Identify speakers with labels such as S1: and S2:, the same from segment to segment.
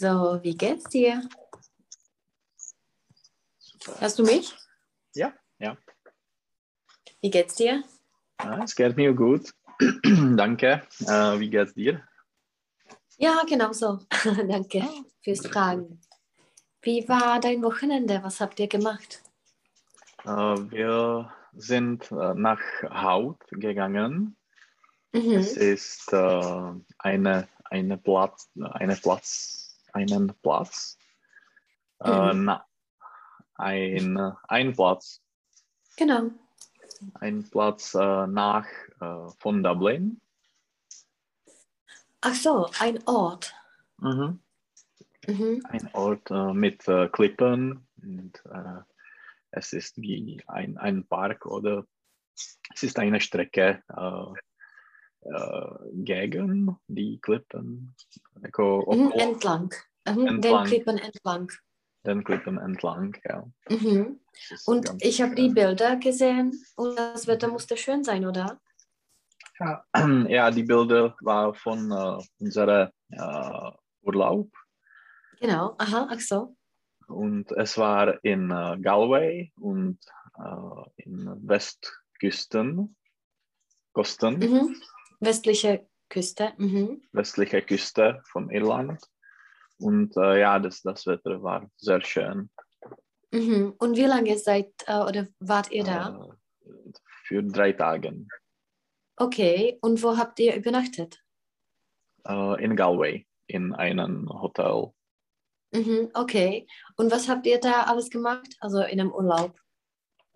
S1: So, wie geht's dir?
S2: Super.
S1: Hörst du mich?
S2: Ja, ja.
S1: Wie geht's dir?
S2: es geht mir gut. Danke. Äh, wie geht's dir?
S1: Ja, genau so. Danke fürs Fragen. Wie war dein Wochenende? Was habt ihr gemacht?
S2: Äh, wir sind äh, nach Haut gegangen.
S1: Mhm.
S2: Es ist äh, eine, eine Platz, eine Platz, einen Platz, äh,
S1: Mhm.
S2: na, ein, ein Platz,
S1: Genau.
S2: ein Platz äh, nach äh, von Dublin.
S1: Ach so, ein Ort.
S2: Mhm.
S1: Mhm.
S2: Ein Ort äh, mit äh, Klippen und äh, es ist wie ein, ein Park oder es ist eine Strecke äh, äh, gegen die Klippen,
S1: Mhm. Entlang. Mhm. Den
S2: Entlang.
S1: Klippen entlang.
S2: den Klippen entlang. Ja.
S1: Mhm. Und ich habe die. Bilder gesehen und das Wetter musste schön sein, oder?
S2: Ja, ja, die Bilder waren von äh, unserem äh, Urlaub
S1: Genau. Aha, ach so.
S2: und es war in äh, Galway und äh, in Westküsten, Kosten.
S1: Mhm. Westliche Küste. Mhm.
S2: westliche Küste von Irland. Und äh, ja, das, das Wetter war sehr schön.
S1: Mhm. Und wie lange seid äh, oder wart ihr da?
S2: Äh, für drei Tage
S1: Okay. Und wo habt ihr übernachtet?
S2: äh, in Galway in einem Hotel.
S1: Mhm. Okay. Und was habt ihr da alles gemacht? Also in einem Urlaub?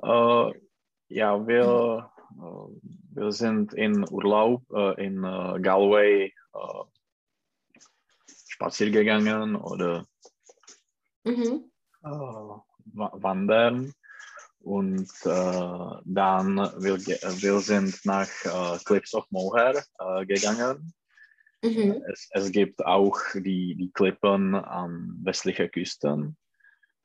S2: Äh, ja, wir, äh, wir sind in Urlaub äh, in Galway spazieren gegangen oder
S1: Mhm.
S2: äh, wa- wandern. Und äh, dann wir, wir sind nach äh, Cliffs of Moher äh, gegangen.
S1: Mhm.
S2: Es, es gibt auch die, die Klippen an westlicher Küsten.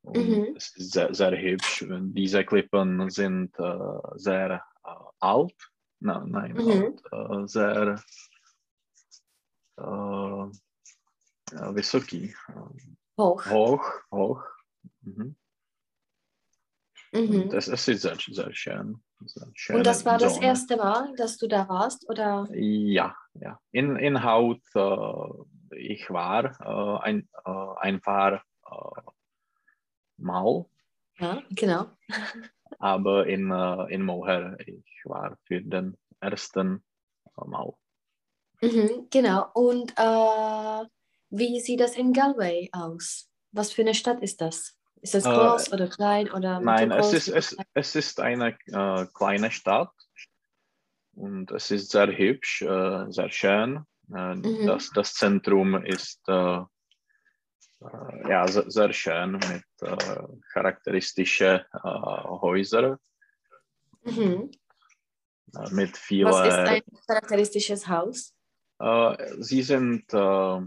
S2: Und
S1: Mhm.
S2: es ist sehr, sehr hübsch. Und diese Klippen sind äh, sehr äh, alt. Na, nein,
S1: Mhm.
S2: alt, äh, sehr wysoki, äh,
S1: Hoch.
S2: hoch, hoch. Mhm.
S1: Mhm.
S2: Es ist sehr, sehr schön. Sehr
S1: Und das war das
S2: Zone.
S1: erste Mal, dass du da warst, oder?
S2: Ja, ja. In, in Haut, äh, ich war äh, ein, äh, ein paar äh, Mal,
S1: Ja, genau.
S2: aber in, äh, in Moher, ich war für den ersten Mal.
S1: Mhm, genau. Und wie sieht das in Galway aus? Was für eine Stadt ist das? Ist das
S2: Äh,
S1: groß oder klein oder
S2: Nein, es ist, es, es ist eine äh, kleine Stadt und es ist sehr hübsch, äh, sehr schön. Äh,
S1: Mhm.
S2: das, das Zentrum ist äh, äh, ja, sehr, sehr schön mit äh, charakteristischen äh, Häusern,
S1: Mhm.
S2: äh, mit
S1: Was ist
S2: vielen.
S1: ein charakteristisches Haus?
S2: Äh, sie sind äh, äh,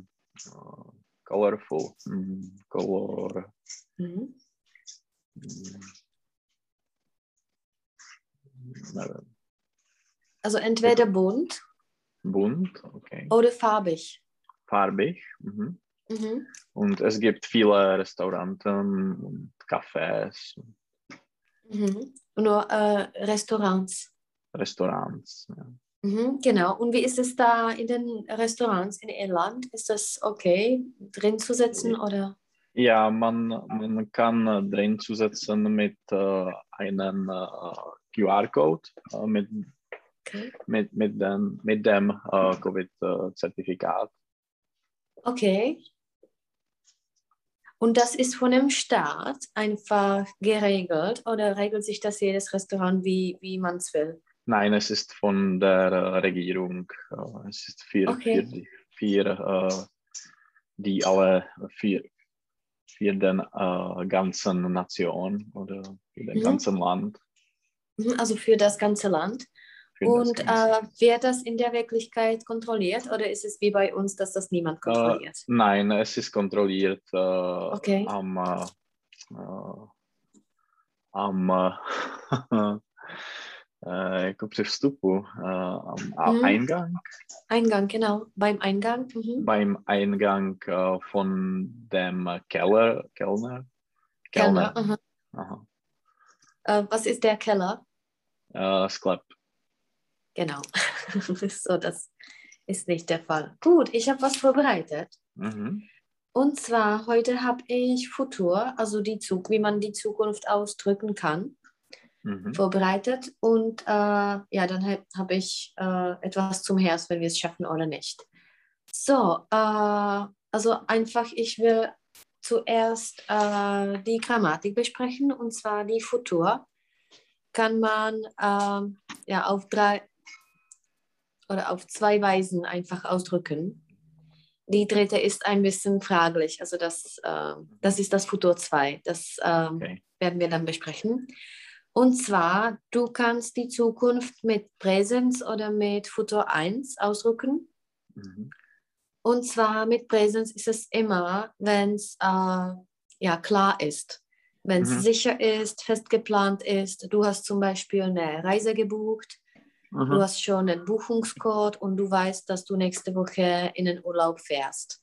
S2: colorful, mm, color.
S1: Mhm. Also entweder bunt
S2: bunt, okay.
S1: oder farbig.
S2: farbig. Mhm.
S1: Mhm.
S2: Und es gibt viele Restaurants und Cafés,
S1: Mhm. Nur äh, Restaurants.
S2: Restaurants. Ja.
S1: Mhm, genau. Und wie ist es da in den Restaurants in Irland? Ist das okay, drin zu sitzen oder?
S2: Ja, man, man kann äh, drin zusetzen mit äh, einem äh, QR-Code, äh, mit,
S1: Okay.
S2: mit, mit dem, mit dem äh, Covid-Zertifikat.
S1: Okay. Und das ist von dem Staat einfach geregelt oder regelt sich das jedes Restaurant, wie, wie man es will?
S2: Nein, es ist von der äh, Regierung. Äh, es ist für,
S1: Okay.
S2: für, die, für äh, die alle, für, für den äh, ganzen Nation oder für den
S1: Mhm.
S2: ganzen Land.
S1: Mhm, Also für das ganze Land.
S2: Für
S1: Und
S2: ganze-
S1: äh, wird das in der Wirklichkeit kontrolliert oder ist es wie bei uns, dass das niemand kontrolliert?
S2: Nein, es ist kontrolliert äh,
S1: Okay.
S2: am, äh, äh, am äh, jako při vstupu, eh, am A-
S1: Mhm.
S2: Eingang,
S1: Eingang, genau. Beim Eingang. Mhm.
S2: beim Eingang äh, von dem Keller, Kellner,
S1: Kellner. aha.
S2: Aha.
S1: Äh, was ist der Keller?
S2: Äh, Sklep.
S1: Genau. so, das ist nicht der Fall. Gut, ich habe was vorbereitet.
S2: Mhm.
S1: Und zwar heute habe ich Futur, also die Zug, wie man die Zukunft ausdrücken kann,
S2: Mhm.
S1: vorbereitet. Und äh, ja, dann habe hab ich äh, etwas zum Herz, wenn wir es schaffen oder nicht. So, äh, also einfach, ich will zuerst äh, die Grammatik besprechen, und zwar die Futur. Kann man ähm, ja auf drei oder auf zwei Weisen einfach ausdrücken. Die dritte ist ein bisschen fraglich, also das, äh, das ist das Futur 2. Das ähm,
S2: Okay.
S1: werden wir dann besprechen. Und zwar, du kannst die Zukunft mit Präsens oder mit Futur 1 ausdrücken.
S2: Mhm.
S1: Und zwar mit Präsens ist es immer, wenn es äh, ja, klar ist, wenn es
S2: Mhm.
S1: sicher ist, fest geplant ist. Du hast zum Beispiel eine Reise gebucht, du
S2: Mhm.
S1: hast schon einen Buchungscode und du weißt, dass du nächste Woche in den Urlaub fährst.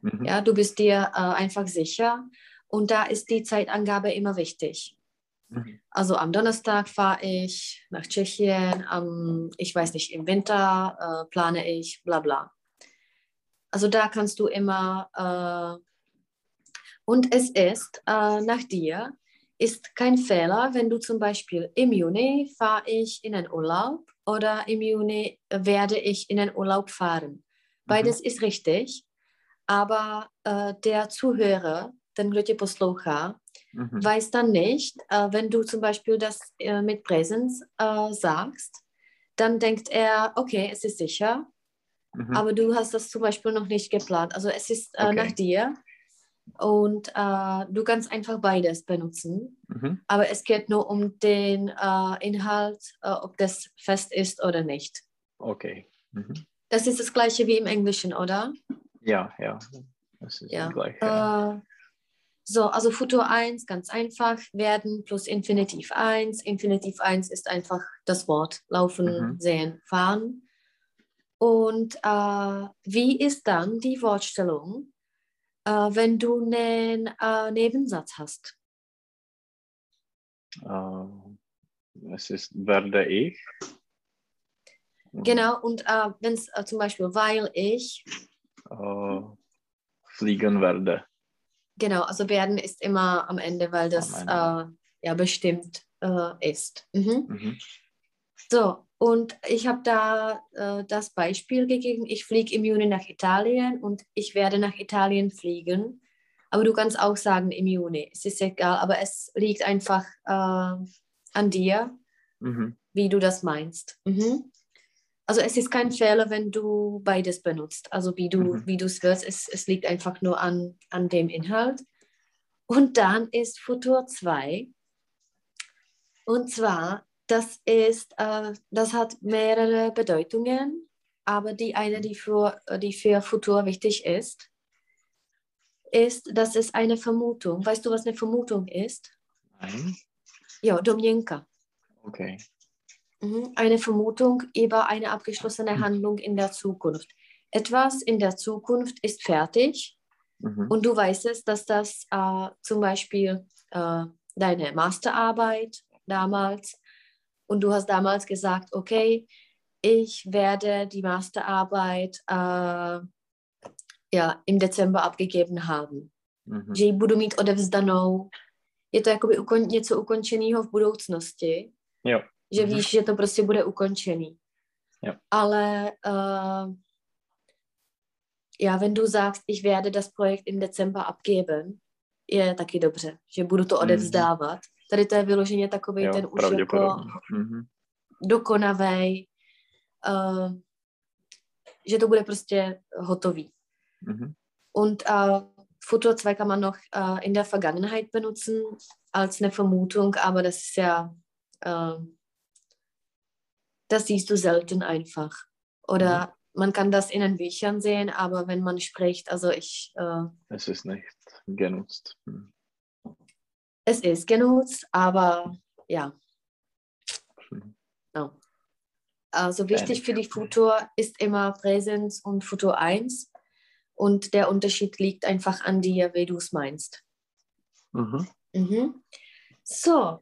S2: Mhm.
S1: Ja, du bist dir äh, einfach sicher und da ist die Zeitangabe immer wichtig.
S2: Mhm.
S1: Also am Donnerstag fahre ich nach Tschechien, am, ich weiß nicht, im Winter äh, plane ich, bla bla. Also da kannst du immer, äh, und es ist äh, nach dir, ist kein Fehler, wenn du zum Beispiel im Juni fahre ich in den Urlaub oder im Juni werde ich in den Urlaub fahren. Beides ist richtig, aber äh, der Zuhörer, ten, kdo tě poslouchá,
S2: Mhm.
S1: weiß dann nicht, äh, wenn du zum Beispiel das äh, mit Präsens äh, sagst, dann denkt er, okay, es ist sicher,
S2: Mhm.
S1: aber du hast das zum Beispiel noch nicht geplant. Also es ist äh,
S2: Okay.
S1: nach dir und äh, du kannst einfach beides benutzen,
S2: Mhm.
S1: aber es geht nur um den äh, Inhalt, ob das fest ist oder nicht.
S2: Okay. Mhm.
S1: Das ist das gleiche wie im Englischen, oder?
S2: Ja, ja. Das ist
S1: Ja.
S2: gleich. Ja.
S1: So, also Futur 1, ganz einfach, werden plus Infinitiv 1. Infinitiv 1 ist einfach das Wort laufen,
S2: Mhm.
S1: sehen, fahren. Und äh, wie ist dann die Wortstellung, äh, wenn du einen äh, Nebensatz hast?
S2: Äh, es ist werde ich. Und,
S1: Genau, und äh, wenn es äh, zum Beispiel, weil ich,
S2: fliegen werde.
S1: Genau, also werden ist immer am Ende, weil das äh, ja bestimmt äh, ist. Mhm.
S2: Mhm.
S1: So, und ich habe da äh, das Beispiel gegeben, ich fliege im Juni nach Italien und ich werde nach Italien fliegen. Aber du kannst auch sagen im Juni, es ist egal, aber es liegt einfach äh, an dir,
S2: Mhm.
S1: wie du das meinst. Mhm. Also es ist kein Fehler, wenn du beides benutzt. Also wie du
S2: Mhm.
S1: wie du es wirst, es, es liegt einfach nur an, an dem Inhalt. Und dann ist Futur 2. Und zwar, das ist, äh, das hat mehrere Bedeutungen, aber die eine, die für, die für Futur wichtig ist, ist, dass es eine Vermutung. Weißt du, was eine Vermutung ist?
S2: Nein.
S1: Ja, Domjenka.
S2: Okay.
S1: Mhm. Eine Vermutung über eine abgeschlossene
S2: Mhm.
S1: Handlung in der Zukunft. Etwas in der Zukunft ist fertig
S2: Mhm.
S1: und du weißt es, dass das äh, zum Beispiel äh, deine Masterarbeit damals und du hast damals gesagt, okay, ich werde die Masterarbeit äh, ja, im Dezember abgegeben haben.
S2: Mhm.
S1: Že ji budu mít odevzdanou. Je to jakoby ukon, něco ukončeného v budoucnosti.
S2: Jo.
S1: Že
S2: Mhm.
S1: víš, že to prostě bude ukončený.
S2: Jo.
S1: Ale uh, ja, wenn du sagst, ich werde das Projekt im Dezember abgeben, je taky dobře, že budu to
S2: Mhm.
S1: odevzdávat. Tady to je vyloženě takový
S2: Jo,
S1: ten už jako.
S2: Mhm.
S1: dokonavej, uh, že to bude prostě hotový.
S2: Mhm.
S1: Und uh, Futur 2 kann man noch uh, in der Vergangenheit benutzen als eine Vermutung, aber das ist ja uh, das siehst du selten einfach. Oder man kann das in den Büchern sehen, aber wenn man spricht, also ich, äh,
S2: Es ist nicht genutzt. Mhm.
S1: es ist genutzt, aber ja.
S2: Mhm.
S1: No. Also wichtig für die Futur ist immer Präsenz und Futur 1. Und der Unterschied liegt einfach an dir, wie du es meinst.
S2: Mhm.
S1: Mhm. So,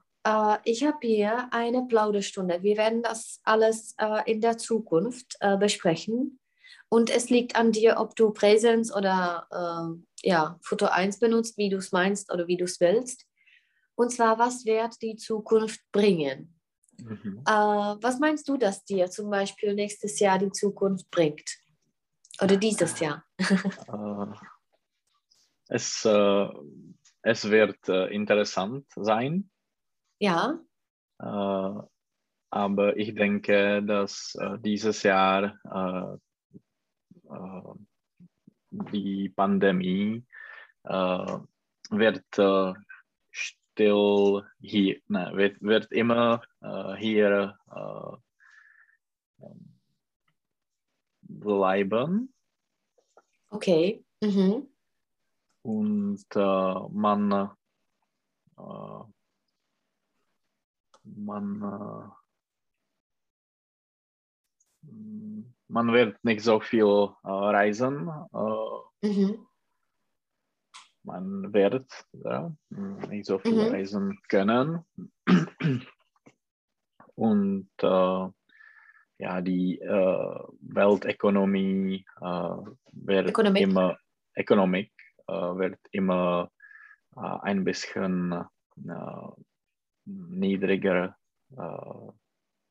S1: ich habe hier eine Plauderstunde. Wir werden das alles äh, in der Zukunft äh, besprechen. Und es liegt an dir, ob du Präsenz oder äh, ja, Foto 1 benutzt, wie du es meinst oder wie du es willst. Und zwar, was wird die Zukunft bringen?
S2: Mhm.
S1: Äh, was meinst du, dass dir zum Beispiel nächstes Jahr die Zukunft bringt? Oder dieses Jahr?
S2: Äh, es, äh, es wird äh, interessant sein,
S1: Ja,
S2: äh, aber ich denke, dass äh, dieses Jahr äh, äh, die Pandemie äh, wird still hier, ne, wird, wird immer hier bleiben
S1: okay. Mhm.
S2: und äh, man äh, man äh, man wird nicht so viel äh, reisen äh,
S1: Mhm.
S2: man wird ja, nicht so viel
S1: Mhm.
S2: reisen können. Und äh, ja, die äh, Weltökonomie wird
S1: Ökonomik.
S2: immer, Ökonomik äh, wird immer ein bisschen niedriger äh,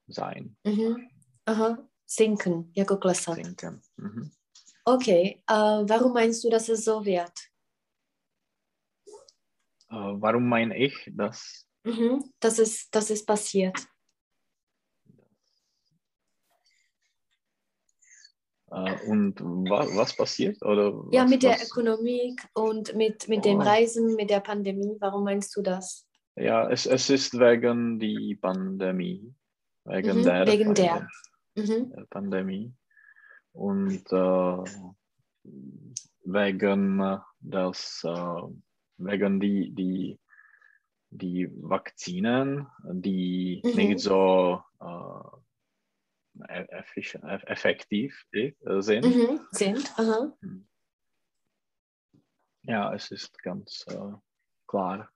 S2: sein,
S1: Mhm. Aha. Sinken, jako klesat.
S2: sinken. Mhm.
S1: Okay, äh, warum meinst du, dass es so wird?
S2: Äh, warum meine ich das?
S1: Mhm. Das, ist, das ist passiert.
S2: Äh, und wa was passiert? Oder
S1: Ja,
S2: was,
S1: mit der
S2: was,
S1: Ökonomie und mit, mit dem
S2: Oh.
S1: Reisen, mit der Pandemie. Warum meinst du das?
S2: Ja, es, es ist wegen die Pandemie. Wegen
S1: Mhm,
S2: der,
S1: wegen der. Mhm.
S2: der Pandemie. Und äh, wegen äh, das, äh, wegen die, die, die Vakzinen, die
S1: Mhm.
S2: nicht so äh, e- eff- effektiv äh, sind.
S1: Mhm. Sind. Aha.
S2: Ja, es ist ganz äh, klar.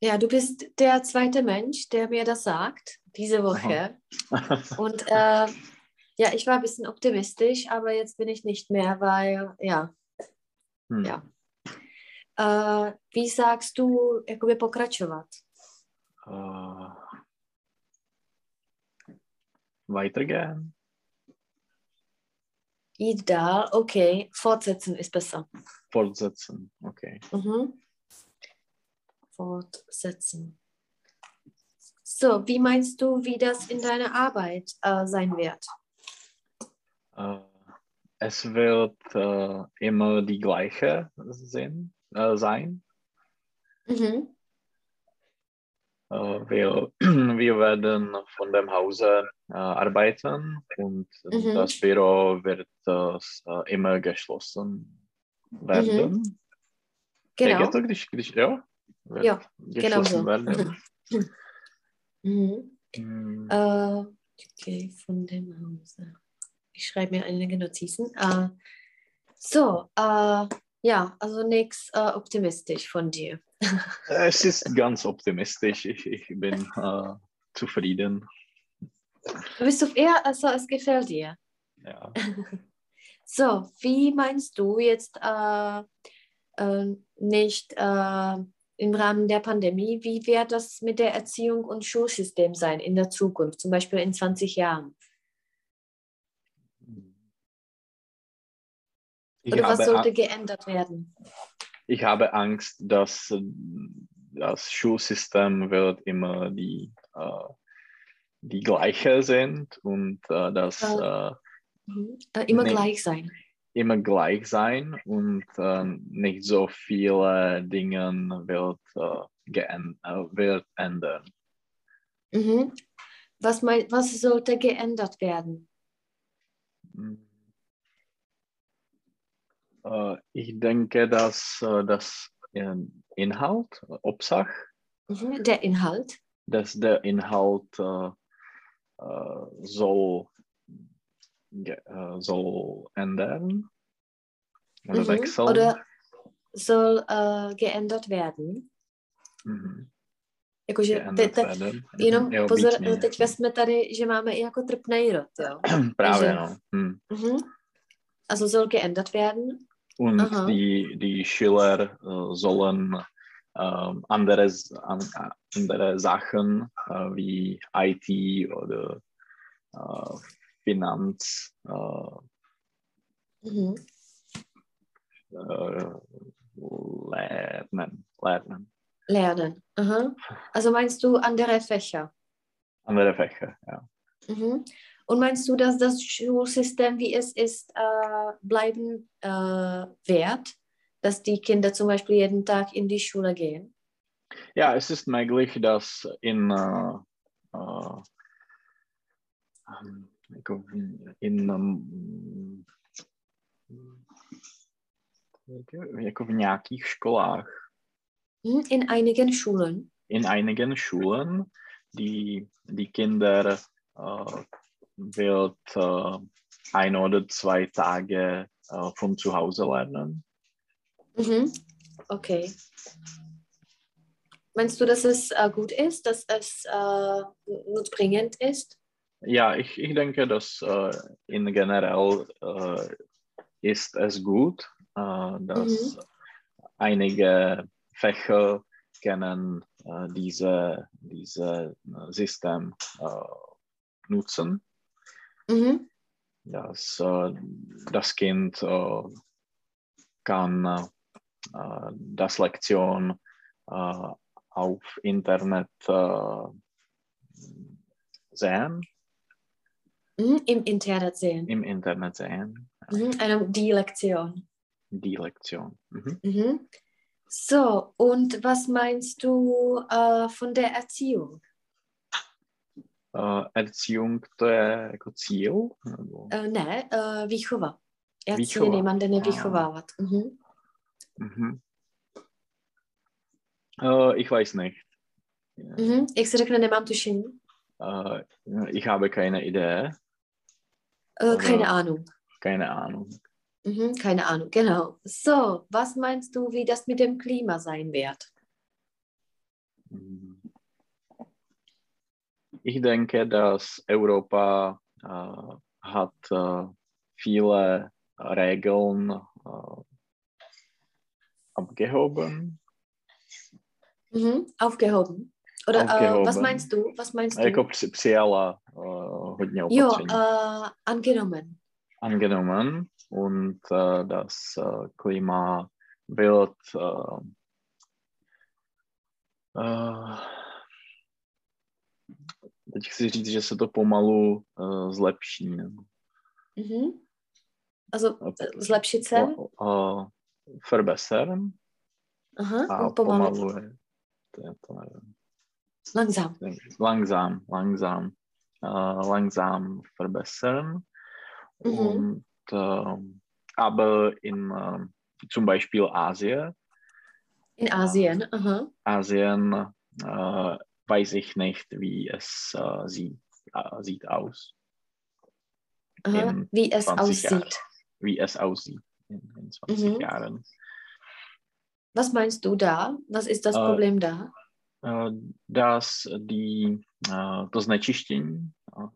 S1: Ja, du bist der zweite Mensch, der mir das sagt, diese Woche. Und äh, ja, ich war ein bisschen optimistisch, aber jetzt bin ich nicht mehr, weil, ja,
S2: Hm.
S1: Ja. äh, wie sagst du, jakoby pokračovat?
S2: Äh, weitergehen.
S1: Dál, okay, fortsetzen ist besser.
S2: Fortsetzen. Okay.
S1: Mhm. Fortsetzen. So, wie meinst du, wie das in deiner Arbeit äh, sein wird?
S2: Äh, es wird äh, immer die gleiche Sinn, äh, sein.
S1: Mhm.
S2: Äh, wir, wir werden von dem Hause äh, arbeiten und
S1: Mhm.
S2: das Büro wird immer geschlossen werden.
S1: Genau.
S2: Geht das? Když- když- ja,
S1: Ja, genau so.
S2: werden.
S1: Mhm.
S2: Hm,
S1: Äh, okay, von dem Hause. Ich schreibe mir einige Notizen. Äh, so, äh, ja, also nichts äh, optimistisch von dir.
S2: Es ist ganz optimistisch. Ich, ich bin äh, zufrieden.
S1: Du bist auf eher, also es gefällt dir.
S2: Ja.
S1: So, wie meinst du jetzt äh, nicht im Rahmen der Pandemie, wie wird das mit der Erziehung und Schulsystem sein in der Zukunft, zum Beispiel in 20 Jahren?
S2: Ich
S1: Oder was sollte geändert werden?
S2: ich habe Angst, dass das Schulsystem wird immer die, äh, die gleiche sind und äh, das
S1: Äh. Mhm. Äh, immer gleich sein.
S2: Immer gleich sein und äh, nicht so viele Dinge wird, äh, äh, wird ändern.
S1: Mhm. Was, mein, was sollte geändert werden?
S2: Mm. Äh, ich denke, dass äh, das Inhalt, Obsach,
S1: Mhm. Der Inhalt.
S2: dass der Inhalt äh, soll, ge- äh, soll ändern oder
S1: Mhm.
S2: wechseln.
S1: Oder soll äh, geändert werden.
S2: Mhm.
S1: Jakože te, te.
S2: Mhm.
S1: jenom
S2: Jo,
S1: pozor,
S2: víc méně.
S1: teď vezme tady, že máme i jako trpnej rod, jo.
S2: Právě,
S1: Takže-
S2: no. Hm.
S1: Mhm. Also soll geändert werden.
S2: Und
S1: Aha.
S2: die, die Schüler äh, sollen ähm, andere, an, andere Sachen äh, wie IT oder äh, Finanz äh,
S1: Mhm.
S2: äh, lernen. lernen.
S1: Lernen. Aha. Also meinst du andere Fächer?
S2: Andere Fächer, ja.
S1: Mhm. Und meinst du, dass das Schulsystem, wie es ist, äh, bleiben äh, wird? Dass die Kinder zum Beispiel jeden Tag in die Schule gehen?
S2: Ja, es ist möglich, dass in, äh, in jako v nějakých školách.
S1: In einigen Schulen.
S2: in einigen Schulen, die, die Kinder äh, wird äh, ein oder zwei Tage äh, von zu Hause lernen.
S1: Mhm. Okay. Meinst du, dass es gut ist, dass es nutzbringend ist?
S2: Ja, ich, ich denke, dass äh, in generell äh, ist es gut, äh, dass einige Fächer können äh, diese, diese äh, System äh, nutzen,
S1: Mhm.
S2: dass äh, das Kind kann das Lektion auf Internet sehen,
S1: Mhm. Im Internet sehen.
S2: im Internet sehen,
S1: Mhm. Eine, die Lektion.
S2: die Lektion. Mhm.
S1: Mhm. So, und was meinst du äh, von der Erziehung?
S2: Uh, Erziehung, jako cíl? Nebo?
S1: Äh, ne, äh, výchova. Erziehen, jemanden
S2: Ah.
S1: vychovávat. Mhm.
S2: Mhm. Uh, ich weiß nicht.
S1: Mhm. Jak se řekne, nemám tušení.
S2: Ich habe keine Idee,
S1: Äh, keine
S2: Oder-
S1: Ahnung.
S2: keine Ahnung.
S1: Mhm, keine Ahnung, genau. So, was meinst du, wie das mit dem Klima sein wird?
S2: Ich denke, dass Europa äh, hat äh, viele Regeln äh, abgehoben.
S1: Mhm, aufgehoben. Oder Äh, was meinst du? Was meinst du?
S2: Jako při- přijala äh, hodně
S1: jo,
S2: opatření.
S1: äh, angenommen.
S2: angenommen und äh, das Klima wird äh, äh, teď chci říct, že se to pomalu äh, zlepší.
S1: Mhm. Also zlepšit se.
S2: Äh, verbessern
S1: Aha,
S2: a
S1: pomalu.
S2: pomalu je, to je to nevím.
S1: Langsam.
S2: langsam, langsam, äh, langsam verbessern.
S1: Mhm.
S2: Und ähm, aber in ähm, zum Beispiel Asien,
S1: In Asien. Aha.
S2: Asien äh, weiß ich nicht, wie es äh, sieht, äh, sieht aus,
S1: Aha. Wie es
S2: 20 Jahren.
S1: aussieht.
S2: wie es aussieht in, in 20
S1: Mhm.
S2: Jahren.
S1: Was meinst du da? Was ist das
S2: Äh,
S1: Problem da?
S2: Äh, dass die, äh, das Znečištění, äh,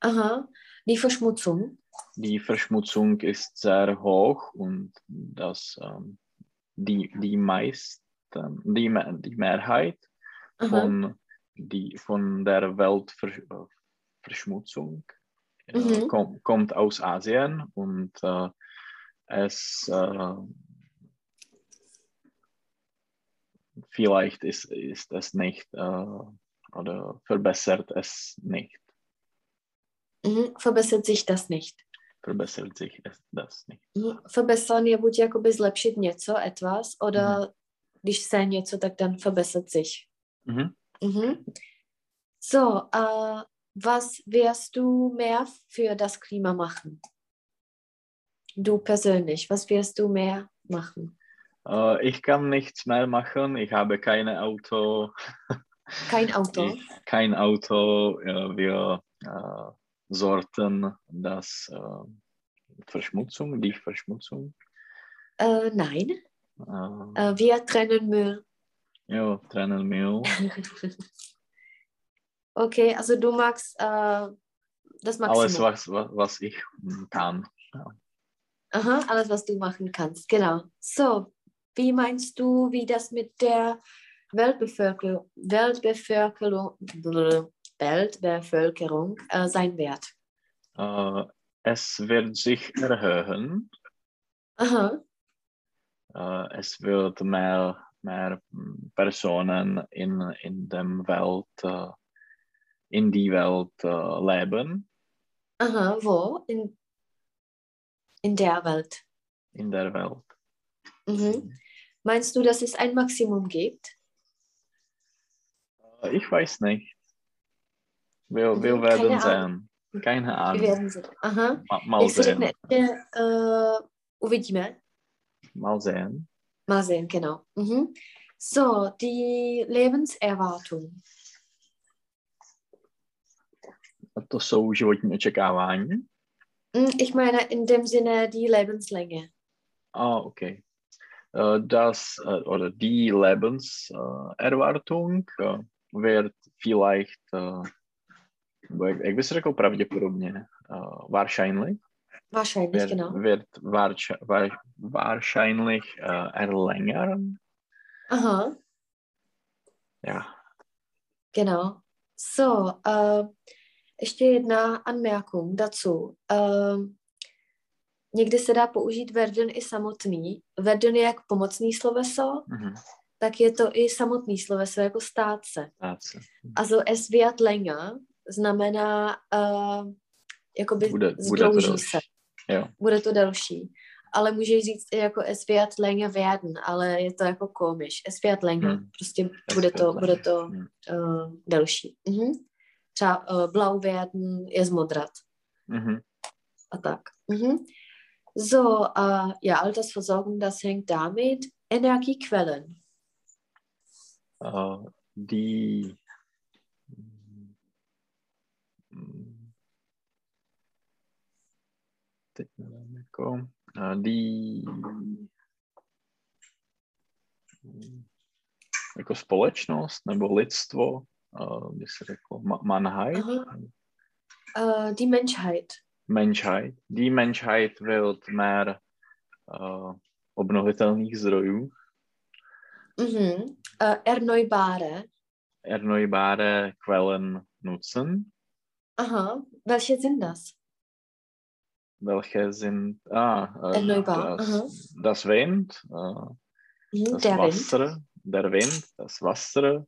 S1: Aha. Die Verschmutzung.
S2: die Verschmutzung ist sehr hoch und dass ähm, die, die meisten, die, Me- die Mehrheit
S1: Aha.
S2: von, die, von der Weltverschmutzung äh,
S1: Mhm.
S2: kom, kommt aus Asien und es äh, vielleicht ist, ist es nicht äh, oder verbessert es nicht,
S1: Mhm. Verbessert sich das nicht.
S2: verbessert sich es das nicht.
S1: Mhm. Verbessern je buď jakoby zlepšit něco, etwas, oder když se něco, tak dann verbessert sich.
S2: Mhm.
S1: Mhm. So, äh, was wirst du mehr für das Klima machen? Du persönlich, was wirst du mehr machen?
S2: Äh, ich kann nichts mehr machen. Ich habe kein Auto.
S1: Kein Auto.
S2: Ich, kein Auto. Ja, wir äh, Sorten das äh, Verschmutzung, die Verschmutzung?
S1: Äh, nein,
S2: Äh,
S1: äh, wir trennen Müll.
S2: ja, trennen Müll.
S1: Okay, also du magst das Maximum.
S2: Alles, was, was, was ich kann.
S1: Aha, alles, was du machen kannst, genau. So, wie meinst du, wie das mit der Weltbevölkerung, Weltbevölkerung, Weltbevölkerung äh, sein wird?
S2: Äh, es wird sich erhöhen.
S1: Aha,
S2: Äh, es wird mehr, mehr Personen in, in dem Welt, äh, in die Welt äh, leben,
S1: aha, wo? In, in der Welt.
S2: in der Welt.
S1: Mhm. Meinst du, dass es ein Maximum gibt?
S2: Äh, Ich weiß nicht. Wir, wir werden
S1: keine
S2: sehen. Keine
S1: Wir
S2: Ahnung.
S1: werden sehen. Aha.
S2: Ma- Mal
S1: se
S2: sehen.
S1: uvidíme.
S2: Mal sehen.
S1: Mal sehen, genau. Mhm. So, die Lebenserwartung.
S2: To jsou životní očekávání.
S1: Ich meine in dem Sinne die Lebenslänge.
S2: Ah, okay. Äh, Das äh, oder die Lebenserwartung äh, wird vielleicht, äh, bys řekl pravděpodobně, äh, wahrscheinlich,
S1: Wahrscheinlich,
S2: wird,
S1: genau.
S2: wird wahrsch- wa- wahrscheinlich äh, erlängern.
S1: Aha,
S2: Ja.
S1: genau. So, uh, ještě jedna anmerkung dazu. Uh, někdy se dá použít werden i samotný. Werden je jak pomocný sloveso,
S2: Mhm.
S1: tak je to i samotný sloveso, jako stát se.
S2: Stát se.
S1: Also es wird länger znamená, uh, jakoby
S2: Bude, bude to delší.
S1: se.
S2: Jo.
S1: bude to delší. Ale můžeš říct i jako es wird länger werden, ale je to jako komisch. Es wird länger.
S2: Hmm.
S1: Prostě
S2: Es
S1: bude to, bude to
S2: Hmm.
S1: uh, delší. Mhm. Třeba uh, blau werden je zmodrat
S2: Mhm.
S1: a tak. Mhm. So, uh, ja, Altersversorgung, das hängt damit. Energiequellen.
S2: Äh, die äh, die jako společnost nebo lidstvo, äh, by se řeklo, Ma-.
S1: Uh, die Menschheit.
S2: Menschheit. Die Menschheit wird mehr äh, obnovitelných zdrojů,
S1: Mhm. Uh, erneuerbare.
S2: erneuerbare Quellen nutzen.
S1: Aha. Welche sind das?
S2: Welche sind ah, äh, das, das Wind, äh,
S1: Mhm.
S2: das
S1: Der Wind.
S2: Wasser, der Wind, das Wasser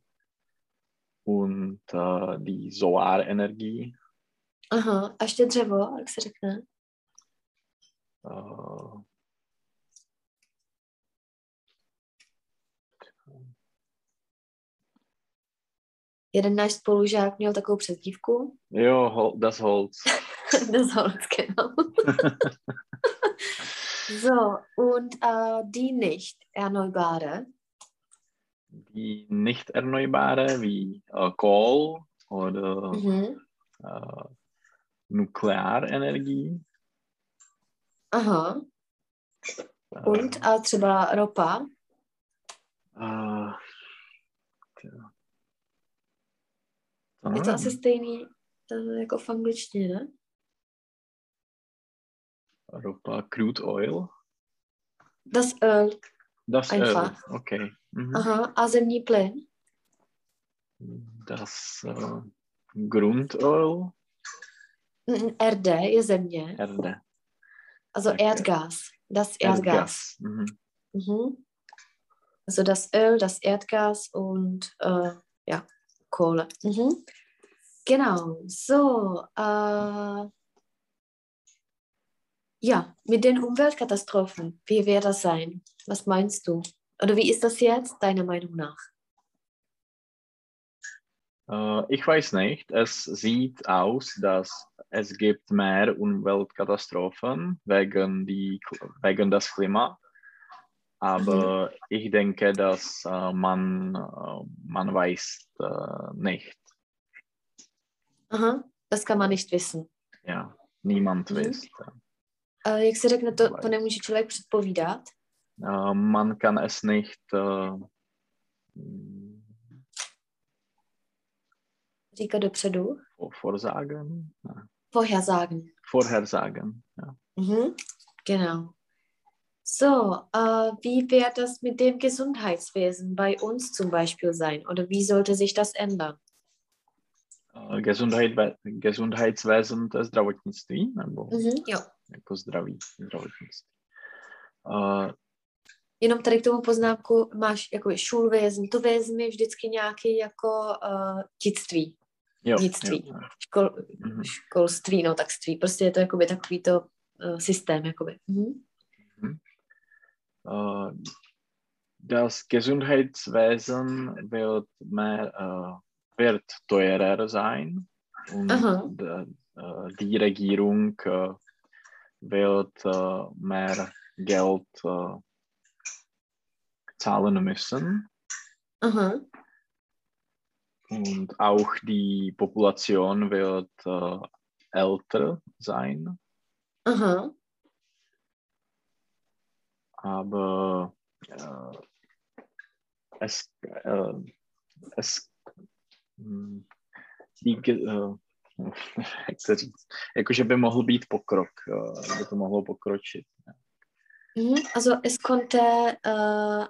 S2: und äh, die Solarenergie.
S1: Aha. A ještě dřevo, jak se řekne?
S2: Äh,
S1: Jeden náš spolužák měl takovou přezdívku.
S2: jo, Hol- das Holz.
S1: das Holz, genau. so, und uh, die nicht erneuerbare.
S2: Die nicht erneuerbare wie äh, Kohl oder
S1: Mhm.
S2: Äh, Nuklearenergie.
S1: Aha.
S2: Äh,
S1: Und uh, třeba ropa.
S2: tja. To
S1: Je to asi stejný uh, jako v angličtině, ne?
S2: Ropa, crude oil.
S1: Das Öl.
S2: Das
S1: Einfach.
S2: Öl, okay. Mhm.
S1: Aha. A zemní plyn.
S2: Das äh, Grundöl,
S1: RD je země.
S2: Erde,
S1: Also
S2: Okay.
S1: Erdgas. Das Erdgas.
S2: Erdgas. Mhm.
S1: Mhm. Also das Öl, das Erdgas und äh, ja, Kohle. Mhm. Genau, so. Äh, ja, mit den Umweltkatastrophen, wie wird das sein? Was meinst du? Oder wie ist das jetzt, deiner Meinung nach?
S2: Äh, ich weiß nicht, es sieht aus, dass es gibt mehr Umweltkatastrophen wegen, die, wegen des Klima. Aber ich denke, dass äh, man, äh, man weiß nicht.
S1: Aha, Das kann man nicht wissen.
S2: Ja, niemand
S1: Mhm.
S2: weiß.
S1: Uh, jak se řekne, to, to nemůže člověk předpovídat.
S2: Man kann es nicht äh,
S1: Říkat dopředu.
S2: vorsagen, ja.
S1: Vorhersagen.
S2: vorhersagen. Ja.
S1: Mhm. Genau. So, äh, wie wird das mit dem Gesundheitswesen bei uns zum Beispiel sein? Oder wie sollte sich das ändern?
S2: Äh, Gesundheit, gesundheitswesen, to je zdravotnictví, nebo
S1: Mhm. Jo.
S2: jako zdraví, zdravotnictví. Äh,
S1: Jenom tady k tomu poznámku máš jako šulvězn. To vězn je vždycky nějaký jako uh, dětství,
S2: jo,
S1: Dětství.
S2: jo, jo.
S1: škol,
S2: Mhm.
S1: školství, no tak ství. Prostě je to jakoby takový to uh, systém. Jakoby. Mhm.
S2: Äh, das Gesundheitswesen wird mehr äh, wird teurer sein und
S1: Aha.
S2: d- äh, die Regierung äh, wird äh, mehr Geld äh, zahlen müssen
S1: Aha.
S2: Und auch die Population wird äh, älter sein,
S1: Aha.
S2: aber äh, es, äh, es hm, die, äh, jak se říct, jakože by mohl být pokrok, äh, by to mohlo pokročit.
S1: Also es konnte uh,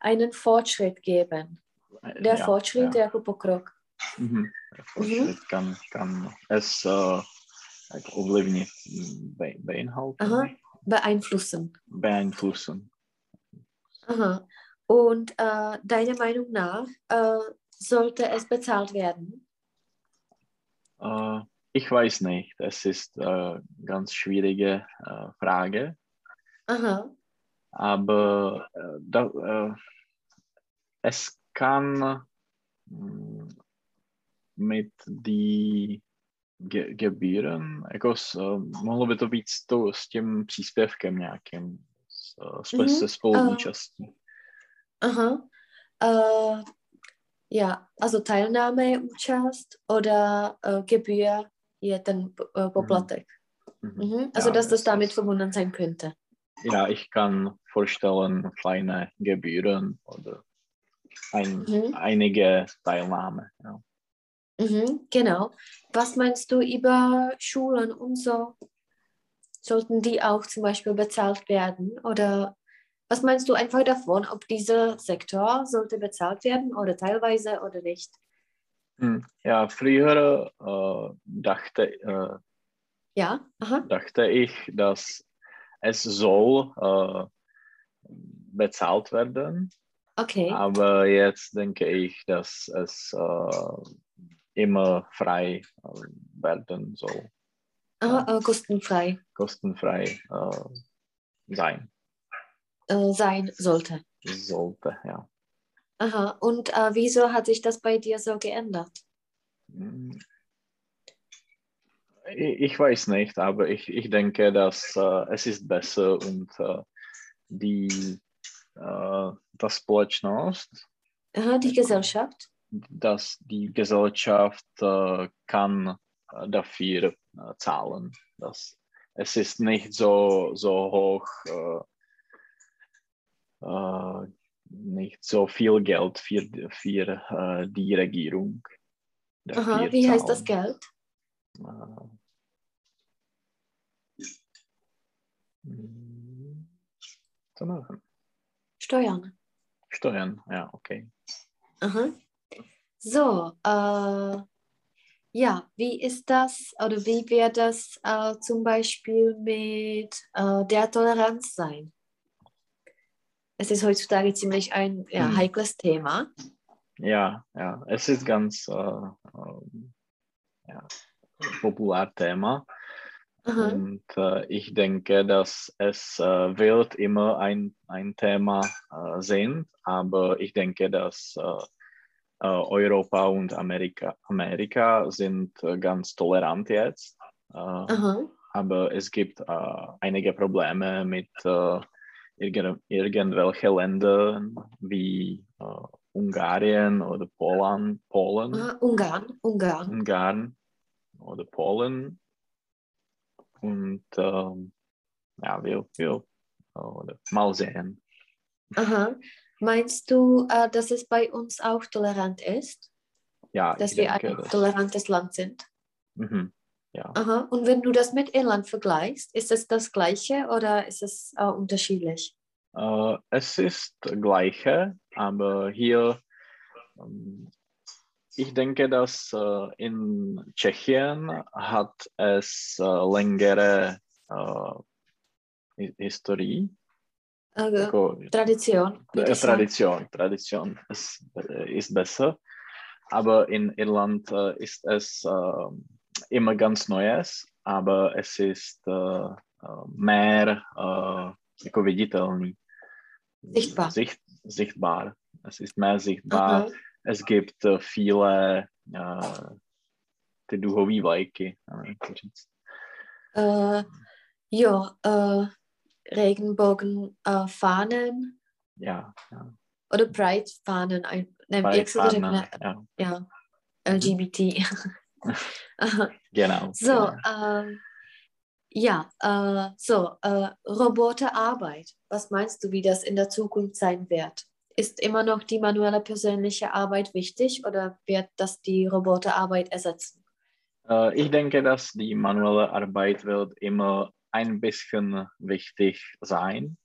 S1: einen Fortschritt geben. Der
S2: Ja,
S1: Fortschritt
S2: ja.
S1: jako pokrok.
S2: Mhm. Der Fortschritt kann, kann es äh, ovlivnit, be, beinhalten,
S1: Aha. Beeinflussen.
S2: beeinflussen.
S1: Aha. Und äh, deiner Meinung nach äh, sollte es bezahlt werden?
S2: Äh, ich weiß nicht, es ist äh, ganz schwierige äh, Frage,
S1: Aha.
S2: aber äh, da, äh, es kann mm, mit die Ge- Gebühren, jako s, eh, mohlo by to být s, to, s tím příspěvkem nějakým, s, s,
S1: Mhm,
S2: se spoluúčastí.
S1: Aha. Äh, ja, also Teilnahme je účast oder äh, Gebühr je ten äh, Poplatek.
S2: Mhm.
S1: Mhm. Also
S2: Ja,
S1: dass das damit verbunden sein könnte.
S2: Ja, ich kann vorstellen, kleine Gebühren oder ein,
S1: Mhm.
S2: einige Teilnahme. Ja.
S1: Mhm, genau. Was meinst du über Schulen und so? Sollten die auch zum Beispiel bezahlt werden? Oder was meinst du einfach davon, ob dieser Sektor sollte bezahlt werden oder teilweise oder nicht?
S2: Hm. ja, früher äh, dachte, äh,
S1: Ja, aha.
S2: dachte ich, dass es soll äh, bezahlt werden,
S1: Okay.
S2: aber jetzt denke ich, dass es äh, immer frei äh, werden soll,
S1: Aha, äh, kostenfrei
S2: kostenfrei äh, sein
S1: äh, sein sollte.
S2: sollte. Ja.
S1: Aha. Und äh, wieso hat sich das bei dir so geändert?
S2: Hm. Ich weiß nicht, aber ich, ich denke, dass es ist besser und die das Společnost,
S1: Aha, die Gesellschaft.
S2: dass die Gesellschaft äh, kann äh, dafür äh, zahlen. Dass es ist nicht so, so hoch, äh, äh, nicht so viel Geld für, für äh, die Regierung.
S1: Aha, wie heißt das
S2: zahlen.
S1: Geld?
S2: Äh, hm, zu machen.
S1: Steuern.
S2: Steuern, ja, okay.
S1: Aha. So, äh, ja, wie ist das oder wie wird das äh, zum Beispiel mit äh, der Toleranz sein? Es ist heutzutage ziemlich ein ja,
S2: Hm.
S1: heikles Thema.
S2: Ja, ja, es ist ganz äh, ähm, ja, Popularthema
S1: Aha.
S2: und äh, ich denke, dass es äh, wird immer ein, ein Thema äh, sein, aber ich denke, dass äh, äh, Europa und Amerika, Amerika sind äh, ganz tolerant jetzt. Äh,
S1: Aha.
S2: aber es gibt einige Probleme mit irgend, irgendwelche Ländern wie Ungarn oder Polen, Polen,
S1: Aha. Ungarn. Ungarn.
S2: Ungarn, oder Polen. Und ähm, ja, wir, wir oder mal sehen.
S1: Aha. Meinst du, äh, dass es bei uns auch tolerant ist?
S2: Ja,
S1: dass wir
S2: denke,
S1: ein
S2: das-
S1: tolerantes Land sind?
S2: Mhm. Ja.
S1: Aha. Und wenn du das mit Irland vergleichst, ist es das gleiche oder ist es äh, unterschiedlich?
S2: Äh, es ist das gleiche, aber hier, ähm, ich denke, dass äh, in Tschechien hat es äh, längere äh, Hi- Historie. Jako,
S1: Tradition.
S2: äh. Tradition, Tradition es, äh, ist besser. Aber in Irland äh, ist es immer ganz Neues, aber es ist mehr äh, viditelný.
S1: Sichtbar.
S2: Sicht, sichtbar. Es ist mehr sichtbar.
S1: Aha.
S2: Es gibt äh, viele äh, ty duhové vlajky.
S1: Äh, ja, äh, Regenbogen, äh,
S2: Ja, ja.
S1: oder Pride-Fahnen. ein- Ne,
S2: Fahnen, ja.
S1: Ja, LGBT.
S2: Genau.
S1: so, ähm, ja, äh, so, äh, Roboterarbeit. Was meinst du, wie das in der Zukunft sein wird? Ist immer noch die manuelle persönliche Arbeit wichtig oder wird das die Roboterarbeit ersetzen?
S2: Äh, ich denke, dass die manuelle Arbeit wird immer ein bisschen wichtig sein.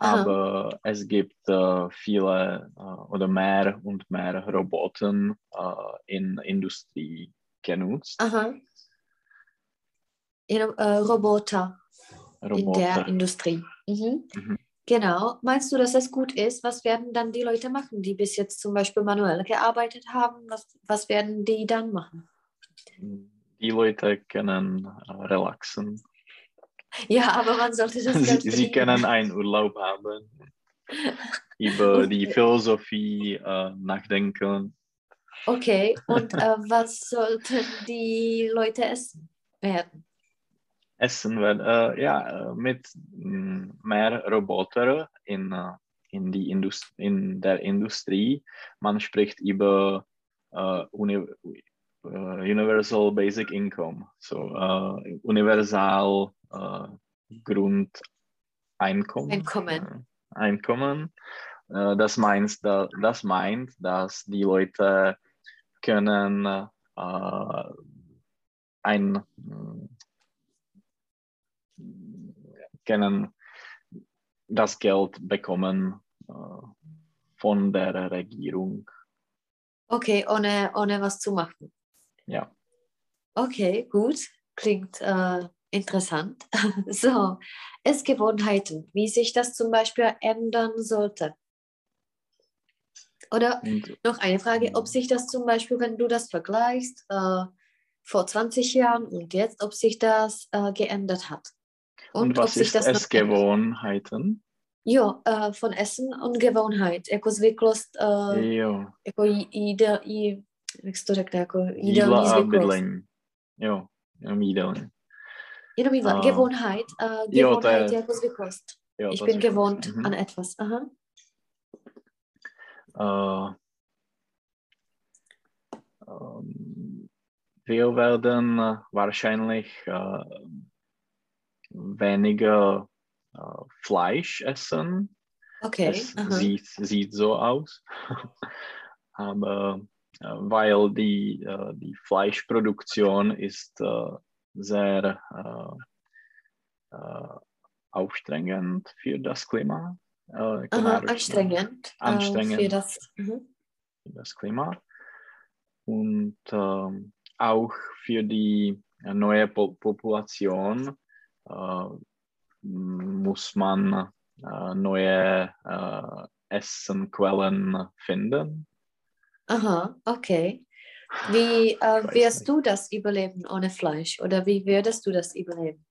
S1: Aha.
S2: Aber es gibt äh, viele äh, oder mehr und mehr Roboter äh, in Industrie genutzt.
S1: Aha. In, äh, Roboter. in der
S2: Roboter.
S1: Industrie. Mhm.
S2: Mhm.
S1: Genau. Meinst du, dass es gut ist? Was werden dann die Leute machen, die bis jetzt zum Beispiel manuell gearbeitet haben? Was, was werden die dann machen?
S2: Die Leute können äh, relaxen.
S1: Ja, aber man sollte das
S2: Sie, sie können einen Urlaub haben, über die. Philosophie äh, nachdenken.
S1: Okay, und äh, was sollten die Leute essen werden?
S2: Essen werden, äh, ja, äh, mit mh, mehr Roboter in, äh, in, die Indust in der Industrie. Man spricht über äh, Uni Universal Basic Income, so äh, universal Grundeinkommen.
S1: Einkommen.
S2: Einkommen. Das, meint, da, das meint, dass die Leute können ein mh, können das Geld bekommen äh, von der Regierung.
S1: Okay, ohne, ohne was zu machen.
S2: Ja.
S1: Okay, gut. Klingt äh, interessant. so, Essgewohnheiten, wie sich das zum Beispiel ändern sollte. Oder
S2: Und
S1: noch eine Frage, ob sich das zum Beispiel, wenn du das vergleichst, äh, vor 20 Jahren und jetzt, ob sich das äh, geändert hat.
S2: Und,
S1: ob
S2: was ist
S1: das noch ändert.
S2: Essgewohnheiten?
S1: Jo, uh, von Essen und Gewohnheit, jako zvyklost, uh,
S2: Jo,
S1: jako jí, jídel, jí, jak se to řekne, jako jídelní
S2: jídla a
S1: zvyklost.
S2: bydlení. Jo, jenom jídelní.
S1: Jenom jídla,
S2: A-
S1: Gewohnheit, uh,
S2: Jo, to
S1: Gewohnheit
S2: je-
S1: jako zvyklost.
S2: Jo,
S1: Ich bin gewohnt
S2: Mhm.
S1: an etwas. Aha.
S2: Äh, ähm, wir werden wahrscheinlich äh, weniger äh, Fleisch essen.
S1: Okay.
S2: Es
S1: Aha.
S2: sieht, sieht so aus. Aber äh, weil die, äh, die Fleischproduktion ist äh, sehr äh, äh, aufstrengend für das Klima.
S1: Aha,
S2: ökonomisch,
S1: anstrengend.
S2: Anstrengend.
S1: für das. Mhm.
S2: für das Klima. Und ähm, auch für die neue po Population muss man äh, neue äh, Essenquellen finden.
S1: Aha, okay. Wie äh, wirst
S2: nicht.
S1: du das überleben ohne Fleisch? Oder wie würdest du das überleben?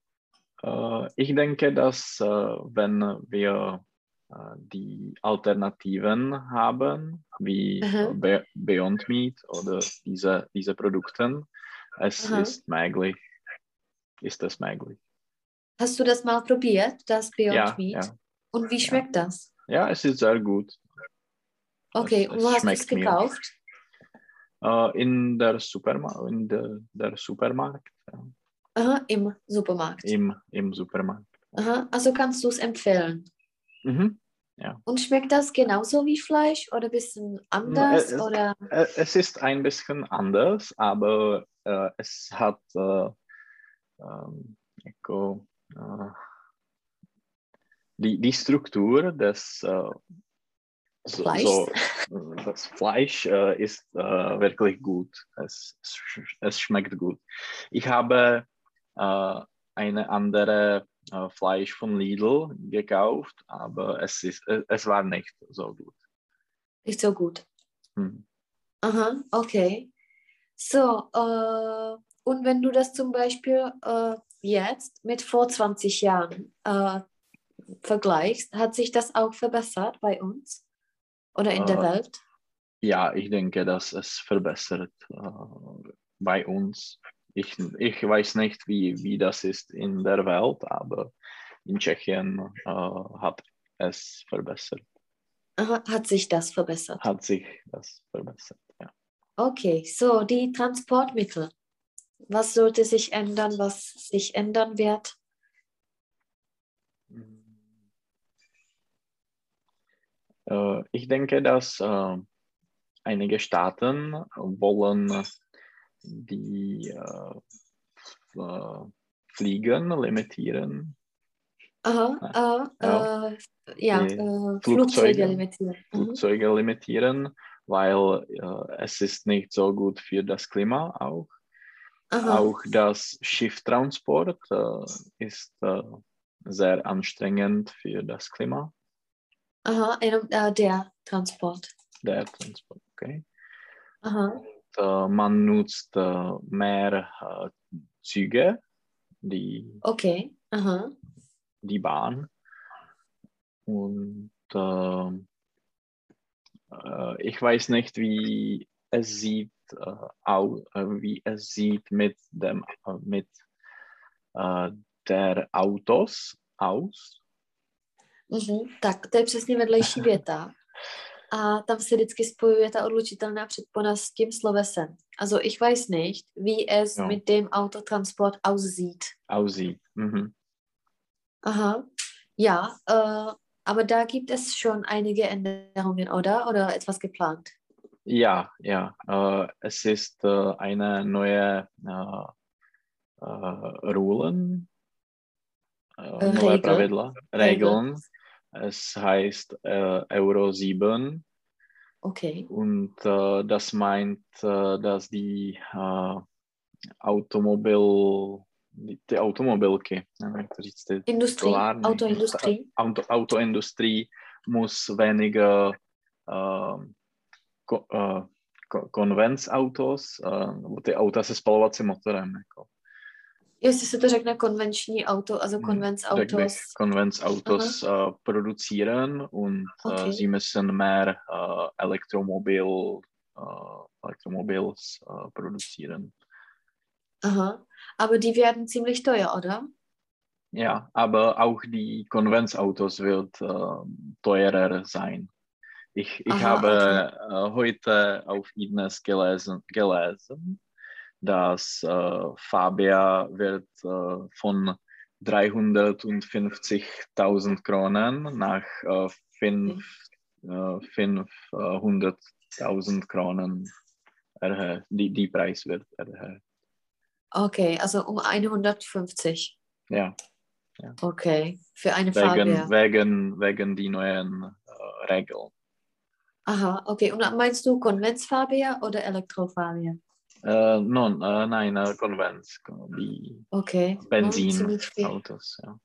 S2: Äh, ich denke, dass äh, wenn wir äh, die Alternativen haben, wie äh. Be Beyond Meat oder diese, diese Produkte, es
S1: Aha.
S2: ist möglich. Ist es möglich?
S1: Hast du das mal probiert, das Beyond
S2: Ja,
S1: Meat?
S2: ja.
S1: Und wie schmeckt das?
S2: Ja, es ist sehr gut.
S1: Okay,
S2: Es-
S1: und
S2: es
S1: wo hast du es
S2: schmeckt mir.
S1: gekauft?
S2: Äh, in der, Superma in der, der Supermarkt. Ja.
S1: Aha, im Supermarkt.
S2: Im, Im Supermarkt.
S1: Aha, also kannst du es empfehlen.
S2: Mhm. Ja.
S1: Und schmeckt das genauso wie Fleisch oder ein bisschen anders?
S2: Es,
S1: oder?
S2: es ist ein bisschen anders, aber äh, es hat äh, ähm, äh, die, die Struktur des äh, so, so, das Fleisch äh, ist äh, wirklich gut. Es, es schmeckt gut. Ich habe äh, eine andere äh, Fleisch von Lidl gekauft, aber es, ist, es war nicht so gut.
S1: Nicht so gut.
S2: Hm.
S1: Aha, okay. So, äh, und wenn du das zum Beispiel äh, jetzt mit vor 20 Jahren äh, vergleichst, hat sich das auch verbessert bei uns oder in der
S2: Äh,
S1: Welt?
S2: Ja, ich denke, dass es verbessert äh, bei uns. Ich, ich weiß nicht, wie, wie das ist in der Welt, aber in Tschechien äh, hat es verbessert,
S1: hat sich das verbessert?
S2: hat sich das verbessert. Ja.
S1: Okay, so die Transportmittel. Was sollte sich ändern, was sich ändern wird?
S2: Äh, ich denke, dass äh, einige Staaten wollen die äh, Fliegen limitieren.
S1: Aha,
S2: Ja.
S1: äh, ja,
S2: Flugzeuge.
S1: Flugzeuge limitieren. Mhm.
S2: Flugzeuge limitieren, weil es ist nicht so gut für das Klima auch.
S1: Aha,
S2: Auch das Schifftransport äh, ist äh, sehr anstrengend für das Klima,
S1: aha, äh, der Transport.
S2: der Transport. Okay.
S1: Aha,
S2: Äh, man nutzt äh, mehr äh, Züge, die,
S1: okay, aha,
S2: die Bahn. Und äh, äh, ich weiß nicht, wie es sieht, äh, au, äh, wie es sieht mit dem äh, mit äh, der Autos aus.
S1: mhm. Tak, to je přesně vedlejší věta. A tam se vždycky spojuje ta odlučitelná předpona s tím slovesem. Also ich weiß nicht, wie es
S2: Ja.
S1: mit dem Autotransport aussieht.
S2: aussieht. Mhm.
S1: Aha, ja, äh, aber da gibt es schon einige Änderungen, oder? Oder etwas geplant?
S2: Ja, ja. Äh, es ist äh, eine neue äh, äh, äh,
S1: Äh,
S2: neue
S1: Regel.
S2: Pravidla, Regeln. Es heißt Euro 7
S1: Okay.
S2: und das meint, dass die Automobil, die, die Automobilky, nevím, jak to říct, ty
S1: Industrie,
S2: Továrny.
S1: Autoindustrie.
S2: Auto, Autoindustrie muss weniger äh, ko, äh, ko, Konvenzautos, äh, nebo ty auta se spalovacím motorem. Jako,
S1: Jestli se to řekne konvenční auto, also
S2: Hm,
S1: Konvenzautos.
S2: řekl bych, Konvenzautos äh, produzieren und
S1: Okay.
S2: äh, sie müssen mehr äh, Elektromobil, äh, Elektromobils äh, produzieren.
S1: Aha. Aber die werden ziemlich teuer, oder?
S2: Ja, aber auch die Konvenzautos wird äh, teurer sein. Ich, ich
S1: Aha,
S2: habe
S1: okay.
S2: äh, heute auf Ines gelesen, gelesen dass äh, Fabia wird äh, von 350.000 Kronen nach äh, fünf- äh, 500.000 Kronen erhöht. Die, die Preis wird erhöht.
S1: Okay, also um 150.
S2: Ja,
S1: Okay, für eine Fabia.
S2: wegen, wegen, wegen die neuen äh, Regeln.
S1: Aha, okay. Und meinst du Konvenzfabia oder Elektrofabia?
S2: Äh, non, äh, nein, äh, Konvents, die
S1: Okay.
S2: Benzinautos, ja.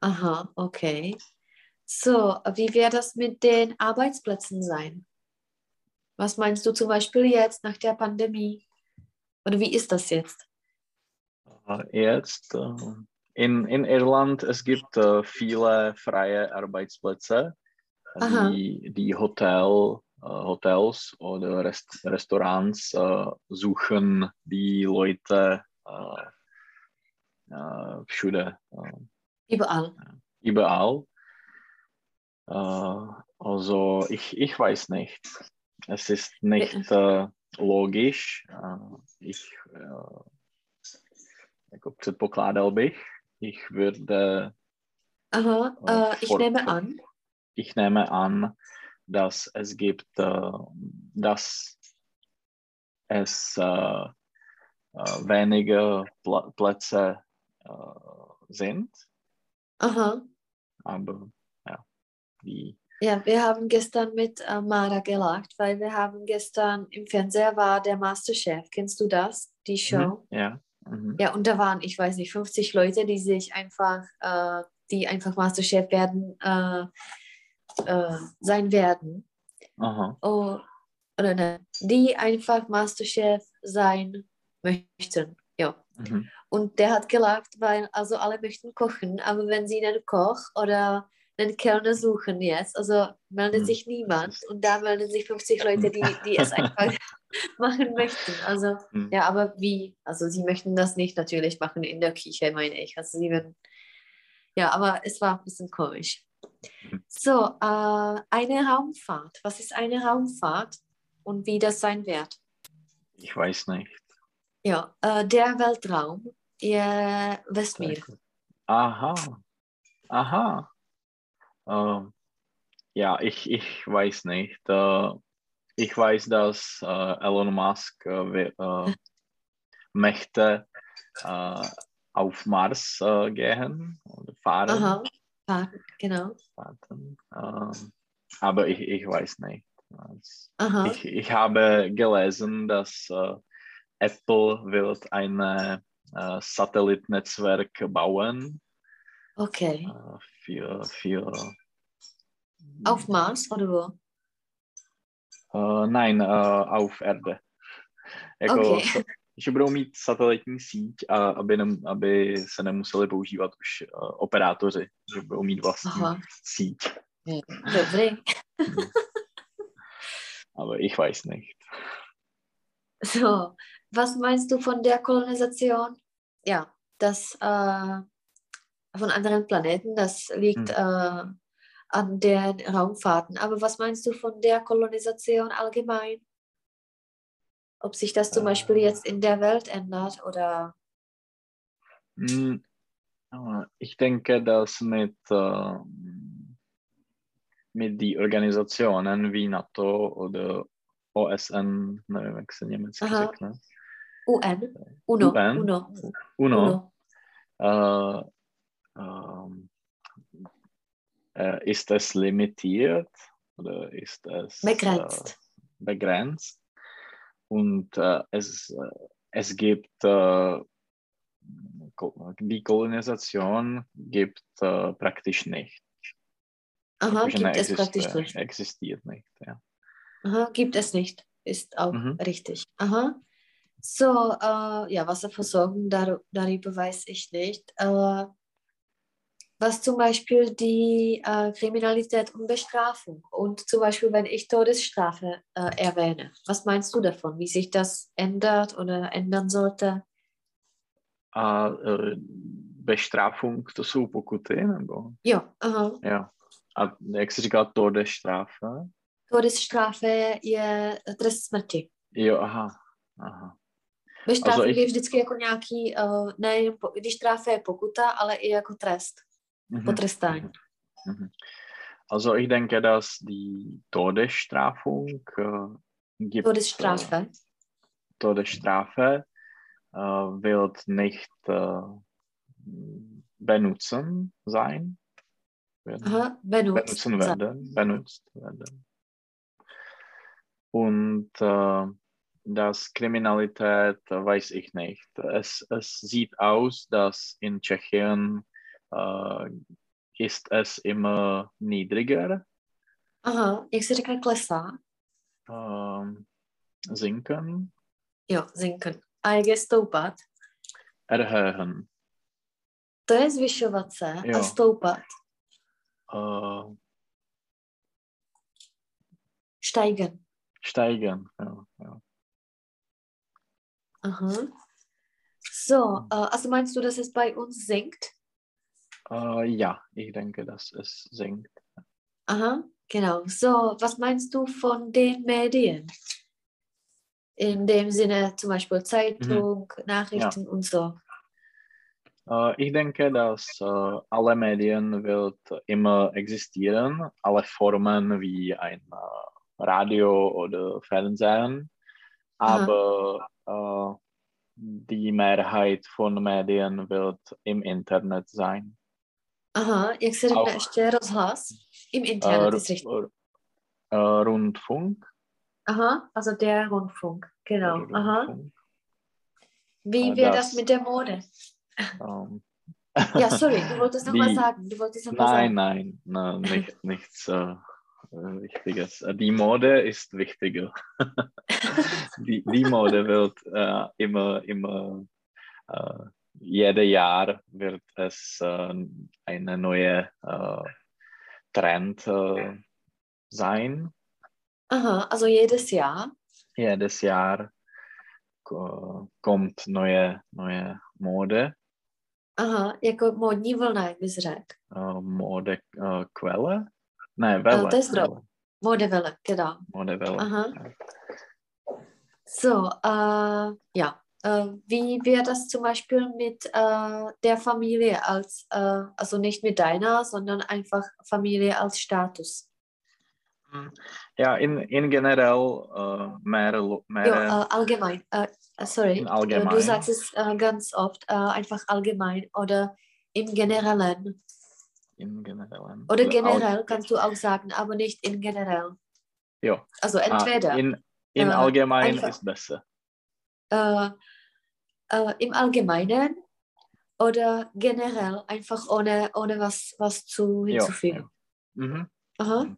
S1: Aha, okay. So, wie wird das mit den Arbeitsplätzen sein? Was meinst du zum Beispiel jetzt nach der Pandemie? Oder wie ist das jetzt?
S2: Äh, Jetzt äh, in, in Irland, es gibt äh, viele freie Arbeitsplätze. Die, die Hotel, äh, Hotels oder Rest, Restaurants äh, suchen die Leute äh, äh, všude, äh,
S1: Überall.
S2: überall. Äh, also ich, ich weiß nicht. Es ist nicht äh, logisch. Ich, jako předpokládal bych, ich würde.
S1: Aha, äh, ich nehme an.
S2: Ich nehme an, dass es gibt, dass es wenige Plätze sind.
S1: Aha.
S2: Aber ja, die.
S1: Ja, wir haben gestern mit äh, Mara gelacht, weil wir haben gestern im Fernseher war der Masterchef. Kennst du das? Die Show?
S2: Mhm, ja. Mhm.
S1: Ja, und da waren, ich weiß nicht, 50 Leute, die sich einfach, äh, die einfach Masterchef werden, äh, äh, sein werden.
S2: Aha.
S1: Oh, oder ne, die einfach Masterchef sein möchten. Ja.
S2: Mhm.
S1: Und der hat gelacht, weil also alle möchten kochen, aber wenn sie einen Koch oder einen Kellner suchen jetzt, also meldet
S2: Mhm.
S1: sich niemand und da melden sich 50 Leute, die, die es einfach machen möchten. Also
S2: Mhm.
S1: ja, aber wie? Also sie möchten das nicht natürlich machen in der Küche, meine ich. Also sie werden, ja, aber es war ein bisschen komisch.
S2: Mhm.
S1: So, äh, eine Raumfahrt. Was ist eine Raumfahrt und wie das sein wird?
S2: Ich weiß nicht.
S1: Ja, äh, der Weltraum, ihr Westmeer.
S2: Aha. Aha. Ähm, ja, ich, ich weiß nicht. Äh, ich weiß, dass äh, Elon Musk äh, äh, möchte auf Mars gehen oder fahren.
S1: Aha, Fahrten, genau.
S2: fahren. Ähm, aber ich, ich weiß nicht. Ich, ich habe gelesen, dass äh, Apple wird ein äh, Satellitennetzwerk bauen
S1: okay.
S2: äh, für, für
S1: Auf Mars oder wo?
S2: Uh, nein, uh, auf Erde. Jako,
S1: Okay.
S2: že budou mít satelitní síť, a aby, nem, aby se nemuseli používat už uh, operátoři, že budou mít vlastní
S1: Aha,
S2: síť.
S1: dobrý.
S2: Aber ich weiß nicht.
S1: So, was meinst du von der Kolonisation? Ja, das äh, von anderen Planeten, das liegt äh, an den Raumfahrten. Aber was meinst du von der Kolonisation allgemein? Ob sich das zum
S2: Äh.
S1: Beispiel jetzt in der Welt ändert oder
S2: Hm, äh, ich denke, dass mit, äh, mit die Organisationen wie NATO oder OSN, nevím, jak se německy
S1: Aha.
S2: řekne,
S1: UN? UNO,
S2: UN?
S1: UNO,
S2: UNO,
S1: UNO.
S2: äh, ähm, äh, ist es limitiert oder ist es
S1: Begrenzt.
S2: Äh, begrenzt? Und äh, es, äh, es gibt äh, die Kolonisation gibt äh, praktisch nicht.
S1: Aha, gibt es
S2: exist-
S1: praktisch nicht.
S2: Existiert nicht. Ja.
S1: Aha, gibt es nicht. Ist auch
S2: Mhm.
S1: richtig. Aha. So, äh, ja, Wasserversorgung, dar darüber weiß ich nicht. Äh, was zum Beispiel die äh, Kriminalität und Bestrafung und zum Beispiel, wenn ich Todesstrafe äh, erwähne, was meinst du davon? Wie sich das ändert oder ändern sollte?
S2: A äh, Bestrafung, to jsou pokuty, nebo?
S1: Ja, aha.
S2: Ja. A jak se říká Todesstrafe?
S1: Todesstrafe je trest smrti.
S2: Jo, aha. aha.
S1: Bestrafung
S2: ich-
S1: je vždycky jako nějaký, uh, nejen, po, když tráfe je pokuta, ale i jako trest. Potrestání.
S2: Mhm. Also ich denke, dass die Todesstrafung äh, gibt.
S1: Todesstrafe.
S2: Äh, Todesstrafe äh, wird nicht äh, benutzen sein. Werden,
S1: Aha, benutzt.
S2: benutzen werden. Benutzt werden. Und äh, das Kriminalität weiß ich nicht. Es, es sieht aus, dass in Tschechien äh, ist es immer niedriger
S1: Aha, jak se řekne klesá?
S2: ähm, sinken,
S1: Jo, zinken. A jak je stoupat?
S2: erhöhen.
S1: To je zvyšovat se
S2: Jo.
S1: a stoupat.
S2: Äh,
S1: Steigen.
S2: steigen. Ja, ja.
S1: Aha. So, äh, also meinst du, dass es bei uns sinkt?
S2: Äh, ja, ich denke, dass es sinkt.
S1: Aha, genau. So, was meinst du von den Medien? In dem Sinne zum Beispiel Zeitung, Nachrichten und so.
S2: Äh, ich denke, dass äh, alle Medien wird immer existieren, alle Formen wie ein äh, Radio oder Fernsehen, aber äh, die Mehrheit von Medien wird im Internet sein.
S1: Aha, jak se řekne ještě rozhlas? Im Internet ist richtig.
S2: R- äh, Rundfunk.
S1: Aha, also der Rundfunk, genau.
S2: oder
S1: Aha.
S2: Rundfunk.
S1: Wie wäre
S2: das-
S1: das mit der Mode?
S2: Ähm,
S1: Ja, sorry, du wolltest noch was
S2: Die-
S1: sagen. Du wolltest noch
S2: Nein,
S1: sagen.
S2: nein, nein nicht, nichts äh, äh, Wichtiges. Die Mode ist wichtiger. die, die Mode wird äh, immer, immer, äh, jedes Jahr wird es äh, eine neue äh, Trend äh, sein.
S1: Aha, also jedes Jahr.
S2: Jedes Jahr ko- kommt neue, neue Mode,
S1: Aha, jako módní vlna, jak bys řekl.
S2: äh, Modequelle. Nein, Welle.
S1: to ist drauf.
S2: Welle.
S1: Modewelle, genau.
S2: Modewelle.
S1: Aha. So, äh, ja. Äh, wie wäre das zum Beispiel mit äh, der Familie als, äh, also nicht mit deiner, sondern einfach Familie als Status?
S2: Ja, in, in generell äh, mehr, mehr
S1: Ja, äh, allgemein. Äh, sorry,
S2: In allgemein.
S1: du sagst es ganz oft, einfach allgemein oder im Generellen.
S2: in generell.
S1: Oder generell kannst du auch sagen, aber nicht in generell.
S2: Ja.
S1: Also
S2: Ah,
S1: entweder
S2: in in allgemein
S1: einfach-
S2: ist besser.
S1: Äh, äh, im Allgemeinen oder generell, einfach ohne, ohne was, was zu
S2: Ja,
S1: hinzufügen.
S2: Mhm.
S1: Aha.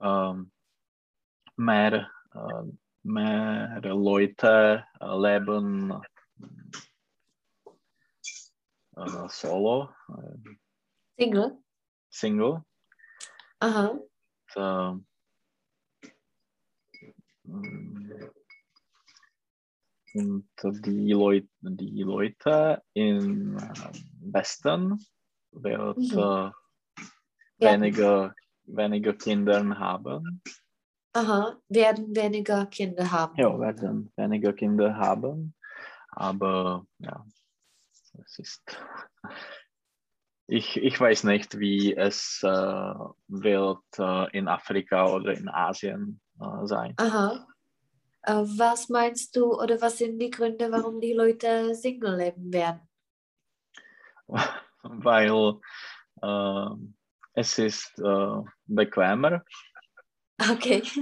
S2: Ähm, mehr, äh, mehr Leute leben äh, solo, äh,
S1: Single.
S2: Single.
S1: Aha.
S2: So, mm, und die Leute, die Leute im äh, Westen wird
S1: Mhm.
S2: äh,
S1: Ja.
S2: weniger, weniger Kinder haben.
S1: Aha. Werden weniger Kinder haben.
S2: Ja, werden weniger Kinder haben. Aber ja, es ist. Ich, ich weiß nicht, wie es äh, wird äh, in Afrika oder in Asien äh, sein.
S1: Aha. Äh, was meinst du oder was sind die Gründe, warum die Leute Single leben werden?
S2: Weil äh, es ist äh, bequemer.
S1: Okay.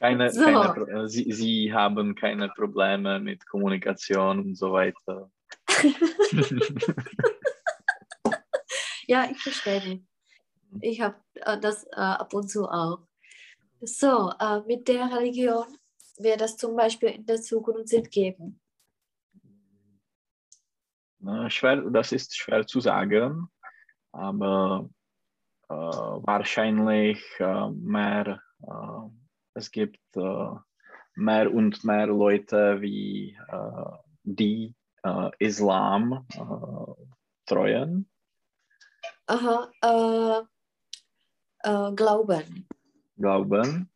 S2: Keine,
S1: So.
S2: keine, äh, sie, sie haben keine Probleme mit Kommunikation und so weiter.
S1: Ja, ich verstehe. Ich habe äh, das äh, ab und zu auch. So, äh, mit der Religion wird das zum Beispiel in der Zukunft geben.
S2: Äh, schwer, das ist schwer zu sagen, aber äh, wahrscheinlich äh, mehr, äh, es gibt äh, mehr und mehr Leute, wie äh, die äh, Islam äh, treuen.
S1: Aha, äh, glauben.
S2: glauben.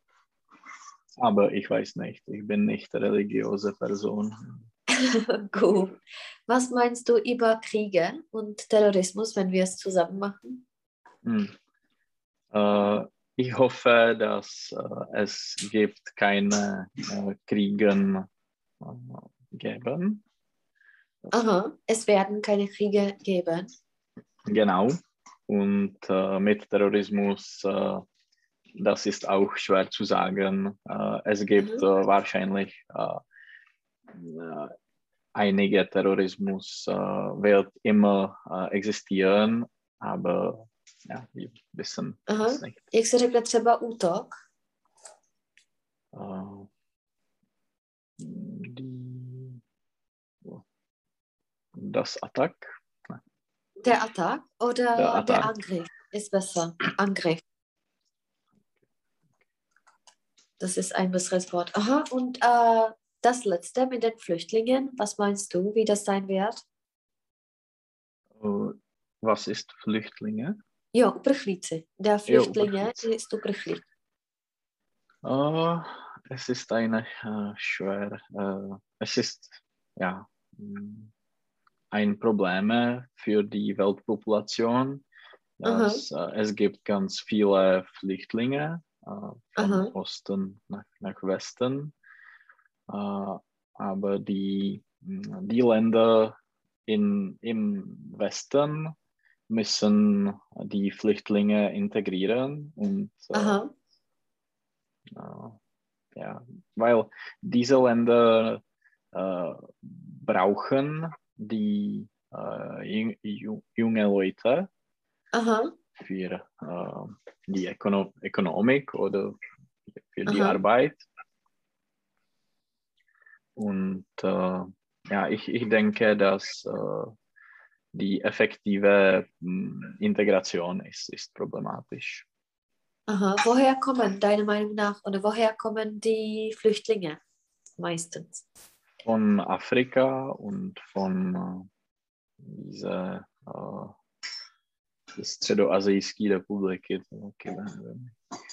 S2: Aber ich weiß nicht, ich bin nicht religiöse Person.
S1: Gut. Was meinst du über Kriege und Terrorismus, wenn wir es zusammen machen?
S2: Hm. Äh, ich hoffe, dass äh, es gibt keine äh, Kriegen äh, geben.
S1: Aha, es werden keine Kriege geben.
S2: Genau. Und äh, mit Terrorismus, äh, das ist auch schwer zu sagen. Äh, es gibt
S1: Mhm.
S2: äh, wahrscheinlich äh, äh, einige Terrorismus wird immer existieren, aber ja, wir wissen
S1: Aha.
S2: es nicht.
S1: Jak se řekne třeba útok?
S2: Die, das Attack,
S1: Der Attack oder
S2: Der
S1: der,
S2: Attack.
S1: Angriff ist besser. Angriff. Das ist ein besseres Wort. Aha, und äh, das letzte mit den Flüchtlingen, was meinst du, wie das sein wird?
S2: äh, was ist Flüchtlinge?
S1: Jo, uprchlíci. Der Flüchtlinge
S2: uprchlíci.
S1: ist uprchlík.
S2: Uh, es ist eine uh, schwer, uh, es ist ja mm, ein Problem für die Weltpopulation. Dass, uh, es gibt ganz viele Flüchtlinge uh, von
S1: Aha.
S2: Osten nach, nach Westen. Uh, aber die, mm, die Länder in, im Westen müssen die Flüchtlinge integrieren und
S1: Aha.
S2: äh, ja, weil diese Länder äh, brauchen die äh, jung, ju- junge Leute
S1: Aha.
S2: für äh, die Ökono Ökonomik oder für die
S1: Aha.
S2: Arbeit. Und äh, ja, ich, ich denke, dass die effektive mh, Integration ist, ist problematisch.
S1: Aha. Woher kommen, deiner Meinung nach, oder woher kommen die Flüchtlinge meistens?
S2: Von Afrika und von äh, dieser äh, Středoasijské republiky. taky nevím.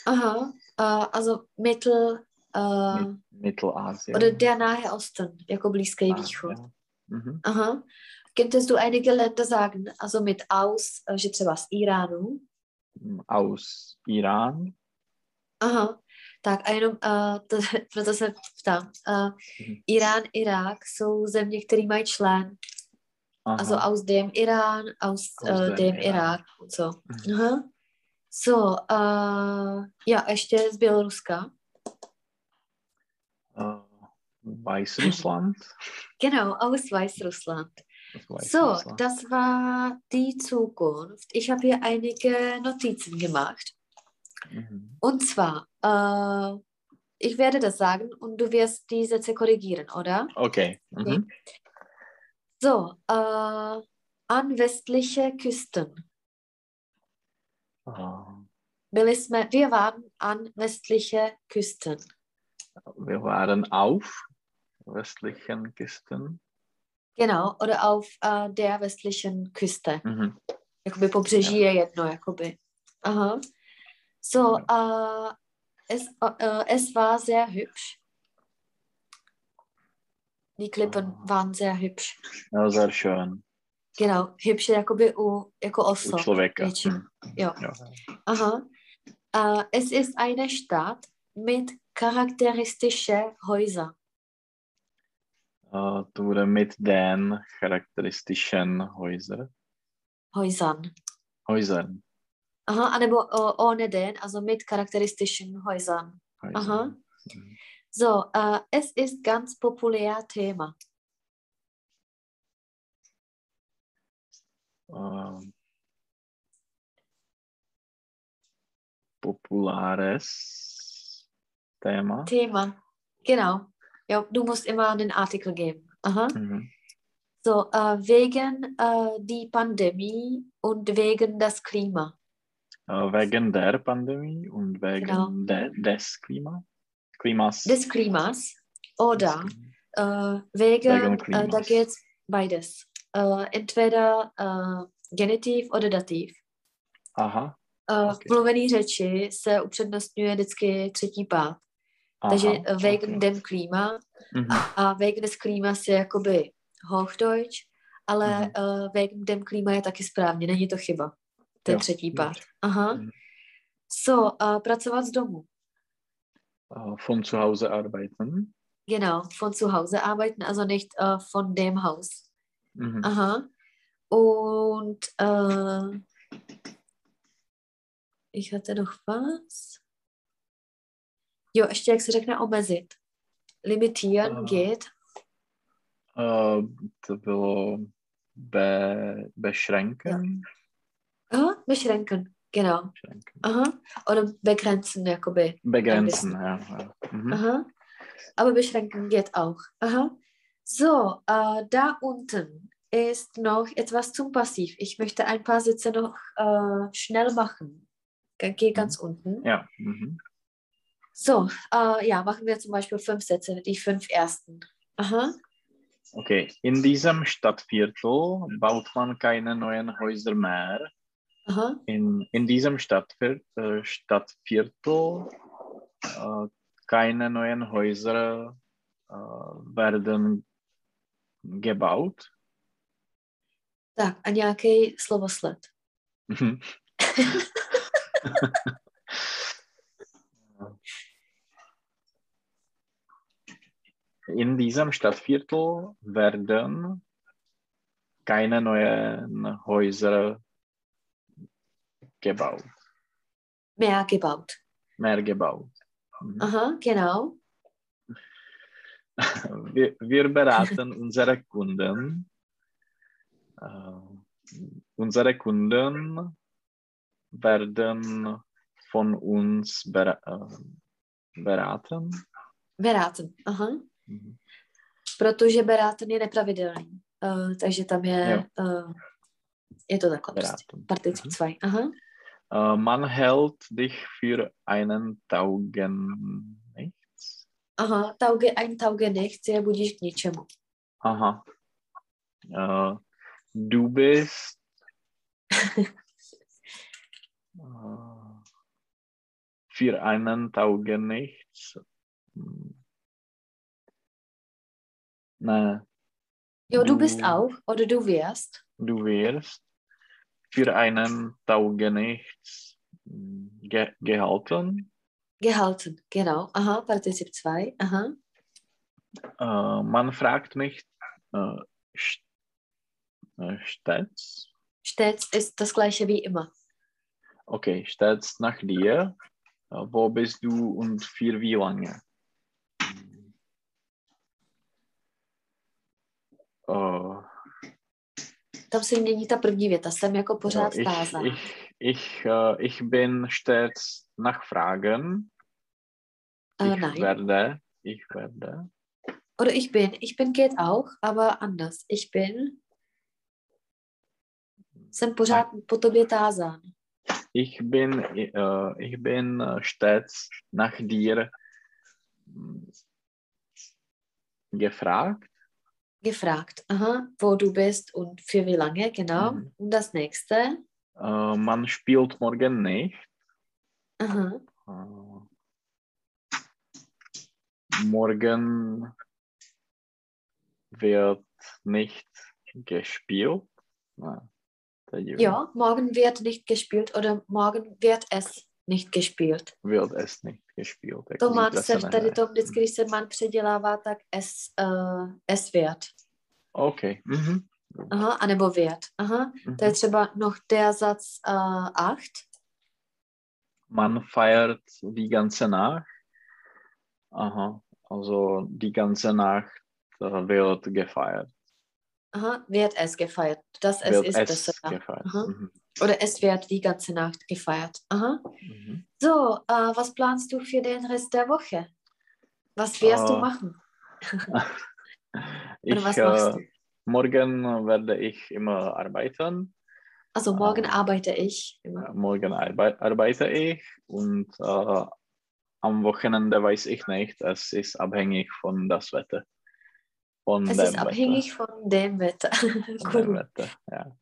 S1: Aha. Äh, also Mittel, äh,
S2: Mi- Mittelasien.
S1: oder der Nahe Osten, jako Blízký
S2: Ah,
S1: Východ.
S2: ja. Mhm.
S1: Aha. Könntest du einige Länder sagen, also mit aus, že třeba z Iránu?
S2: Aus Iran.
S1: Aha. Tak a jenom, uh, to, proto se ptám. Uh. Irán, Irák jsou země, které mají člen.
S2: Aha.
S1: Also aus dem Iran, aus,
S2: Aus
S1: äh,
S2: dem.
S1: Irak.
S2: Mhm.
S1: Aha. So, uh, ja, ještě z Běloruska.
S2: Äh, Weißrussland.
S1: Genau, aus Weißrussland. So, das war die Zukunft. Ich habe hier einige Notizen gemacht.
S2: Mhm.
S1: Und zwar, äh, ich werde das sagen und du wirst die Sätze korrigieren, oder?
S2: Okay. Mhm.
S1: So, äh, an westliche Küsten. Jsme, wir waren an westliche Küsten.
S2: wir waren auf westlichen Küsten.
S1: Genau, oder auf äh, der westlichen Küste.
S2: Mhm.
S1: Jakoby pobřeží je jedno, jakoby. Aha. So, äh, es, äh, es war sehr hübsch. Die Klippen
S2: Ah.
S1: waren sehr hübsch.
S2: Ja, sehr schön.
S1: Genau, hübsch jakoby u, jako
S2: U
S1: oso.
S2: člověka. Mhm.
S1: Jo.
S2: Ja.
S1: Aha. Äh, es ist eine Stadt mit charakteristische Häuser.
S2: Äh, du wurde mit den charakteristischen Häuser,
S1: Häusern.
S2: Häusern.
S1: Aha, anebo uh, ohne den, also mit charakteristischen Häusern.
S2: Häusern.
S1: Aha.
S2: Mhm.
S1: So, äh, es ist ganz populär Thema.
S2: Ähm, populares Thema.
S1: Thema. Genau. Ja, du musst immer den Artikel geben. Aha.
S2: Mhm.
S1: So, äh, wegen äh, die Pandemie und wegen das Klima.
S2: Äh, wegen der Pandemie und wegen
S1: Genau.
S2: de, des Klima, Klimas.
S1: Des Klimas. Oder
S2: Des Klima.
S1: äh, wegen,
S2: Wegen
S1: äh, da
S2: Klimas.
S1: geht beides. Äh, entweder äh, Genitiv oder Dativ.
S2: Aha,
S1: Uh,
S2: Ok.
S1: V mluvený řeči se upřednostňuje vždycky třetí pád.
S2: aha.
S1: Takže wegen
S2: okay.
S1: dem Klima
S2: Mhm.
S1: a wegen des Klimas je jakoby Hochdeutsch, ale
S2: Mhm.
S1: uh, wegen dem Klima je taky správně, není to chyba. Ten
S2: Jo,
S1: třetí pád. Aha.
S2: Mhm.
S1: So, uh, pracovat z domu.
S2: Äh, von zu Hause arbeiten.
S1: Genau, von zu Hause arbeiten, also nicht uh, von dem Haus.
S2: Mhm.
S1: Aha. Und äh, ich hatte noch was. Jo, ještě jak se řekne omezit. Limitieren
S2: Ah.
S1: geht.
S2: Äh, to bylo be, beschränken.
S1: Aha, beschränken, genau.
S2: Beschränken.
S1: Aha. Oder begrenzen, jakoby.
S2: Begrenzen, ja. ja. Mhm.
S1: Aha. Aber beschränken geht auch. Aha. So, äh, da unten ist noch etwas zum Passiv. Ich möchte ein paar Sätze noch äh, schnell machen. Geh ganz unten.
S2: Ja. Mhm.
S1: So, äh, ja, machen wir zum Beispiel fünf Sätze, die fünf ersten. Aha.
S2: Okay, in diesem Stadtviertel baut man keine neuen Häuser mehr.
S1: Aha.
S2: In, in diesem Stadtviertel, äh, Stadtviertel äh, keine neuen Häuser äh, werden gebaut.
S1: Tak, a nějaký slovosled.
S2: Mhm. In diesem Stadtviertel werden keine neuen Häuser gebaut,
S1: Mehr gebaut.
S2: mehr gebaut. Mhm.
S1: Aha, genau.
S2: Wir, wir beraten unsere Kunden. Äh, unsere Kunden werden von uns ber äh, beraten.
S1: Beraten. Aha.
S2: Mhm.
S1: Protože beraten je nepravidelný. Uh, takže tam je,
S2: Jo.
S1: uh, je to takhle prostě.
S2: Beraten.
S1: Particip
S2: Mhm.
S1: 2. Aha.
S2: Äh, man hält dich für einen Taugen nichts.
S1: Aha, tauge ein tauge nichts je budíš k ničemu.
S2: Aha. Äh, du bist für einen Taugen nichts. Nein,
S1: Jo, du bist auch oder du wirst.
S2: du wirst für einen Taugen nichts hm, ge gehalten.
S1: Gehalten, genau. Aha, Partizip 2. Aha.
S2: Äh, man fragt mich äh, st äh, stets,
S1: Stets ist das gleiche wie immer.
S2: okay, stets nach dir. Äh, wo bist du und für wie lange? Äh,
S1: Tam se mění ta první věta. Jsem jako pořád
S2: ich,
S1: tázán.
S2: ich, ich, äh, ich bin stets nachfragen.
S1: Äh,
S2: Ich
S1: nein.
S2: werde, ich werde.
S1: Oder ich bin. Ich bin geht auch, aber anders. Ich bin. Jsem pořád po tobě tázán.
S2: Ich bin, äh, ich bin äh, stets nach dir hm, gefragt.
S1: Gefragt. Aha, wo du bist und für wie lange, genau.
S2: Mhm.
S1: Und das nächste.
S2: Äh, man spielt morgen nicht.
S1: Aha.
S2: Äh, morgen wird nicht gespielt. Jo.
S1: Ja, morgen wird nicht gespielt oder morgen wird es nicht gespielt.
S2: Wird es nicht gespielt. Tak
S1: To man
S2: zítra
S1: se
S2: nehraje.
S1: to vždycky, když se man předělává, tak es, uh, es wird.
S2: OK. Mhm.
S1: Aha, anebo wird. Aha, to je
S2: Mhm.
S1: třeba noch der Satz uh, 8.
S2: Man feiert die ganze Nacht. Aha. Also die ganze Nacht äh, wird gefeiert.
S1: Aha, wird es gefeiert. Das es
S2: wird
S1: ist
S2: es
S1: besser. ja.
S2: gefeiert.
S1: Aha.
S2: Mhm.
S1: Oder es wird die ganze Nacht gefeiert. Aha.
S2: Mhm.
S1: So, äh, was planst du für den Rest der Woche? Was wirst du
S2: Äh,
S1: machen?
S2: Ich, äh, morgen werde ich immer arbeiten.
S1: Also morgen
S2: äh,
S1: arbeite ich. immer.
S2: Morgen arbei arbeite ich und äh, am Wochenende weiß ich nicht. Es ist abhängig von das Wetter. Von
S1: Es ist abhängig von dem Wetter.
S2: Wetter. Von. Wetter. Ja.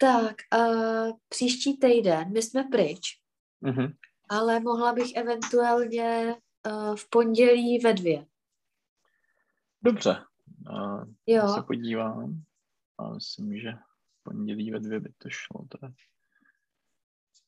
S1: Tak, uh, příští týden my jsme pryč,
S2: Mhm.
S1: ale mohla bych eventuálně uh, v pondělí ve dvě.
S2: Dobře. Uh, jo. se podívám. A myslím, že pondělí ve dvě by to šlo. Teda.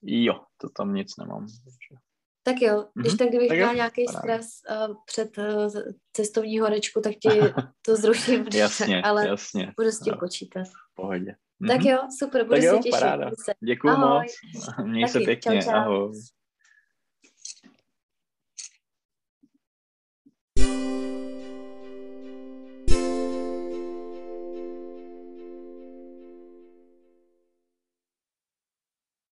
S2: Jo, to tam nic nemám. Takže...
S1: Tak jo, když
S2: mhm.
S1: tak kdybych měla nějaký stres uh, před uh, cestovní horečku, tak ti to zruším,
S2: jasně,
S1: ale
S2: jasně.
S1: budu s tím počítat.
S2: V pohodě.
S1: Tak
S2: mhm.
S1: jo, super, budu
S2: tak jo,
S1: se těšit.
S2: Paráda. Děkuju
S1: Ahoj.
S2: moc, měj
S1: Taky. se
S2: pěkně.
S1: Čau, čau.
S2: Ahoj.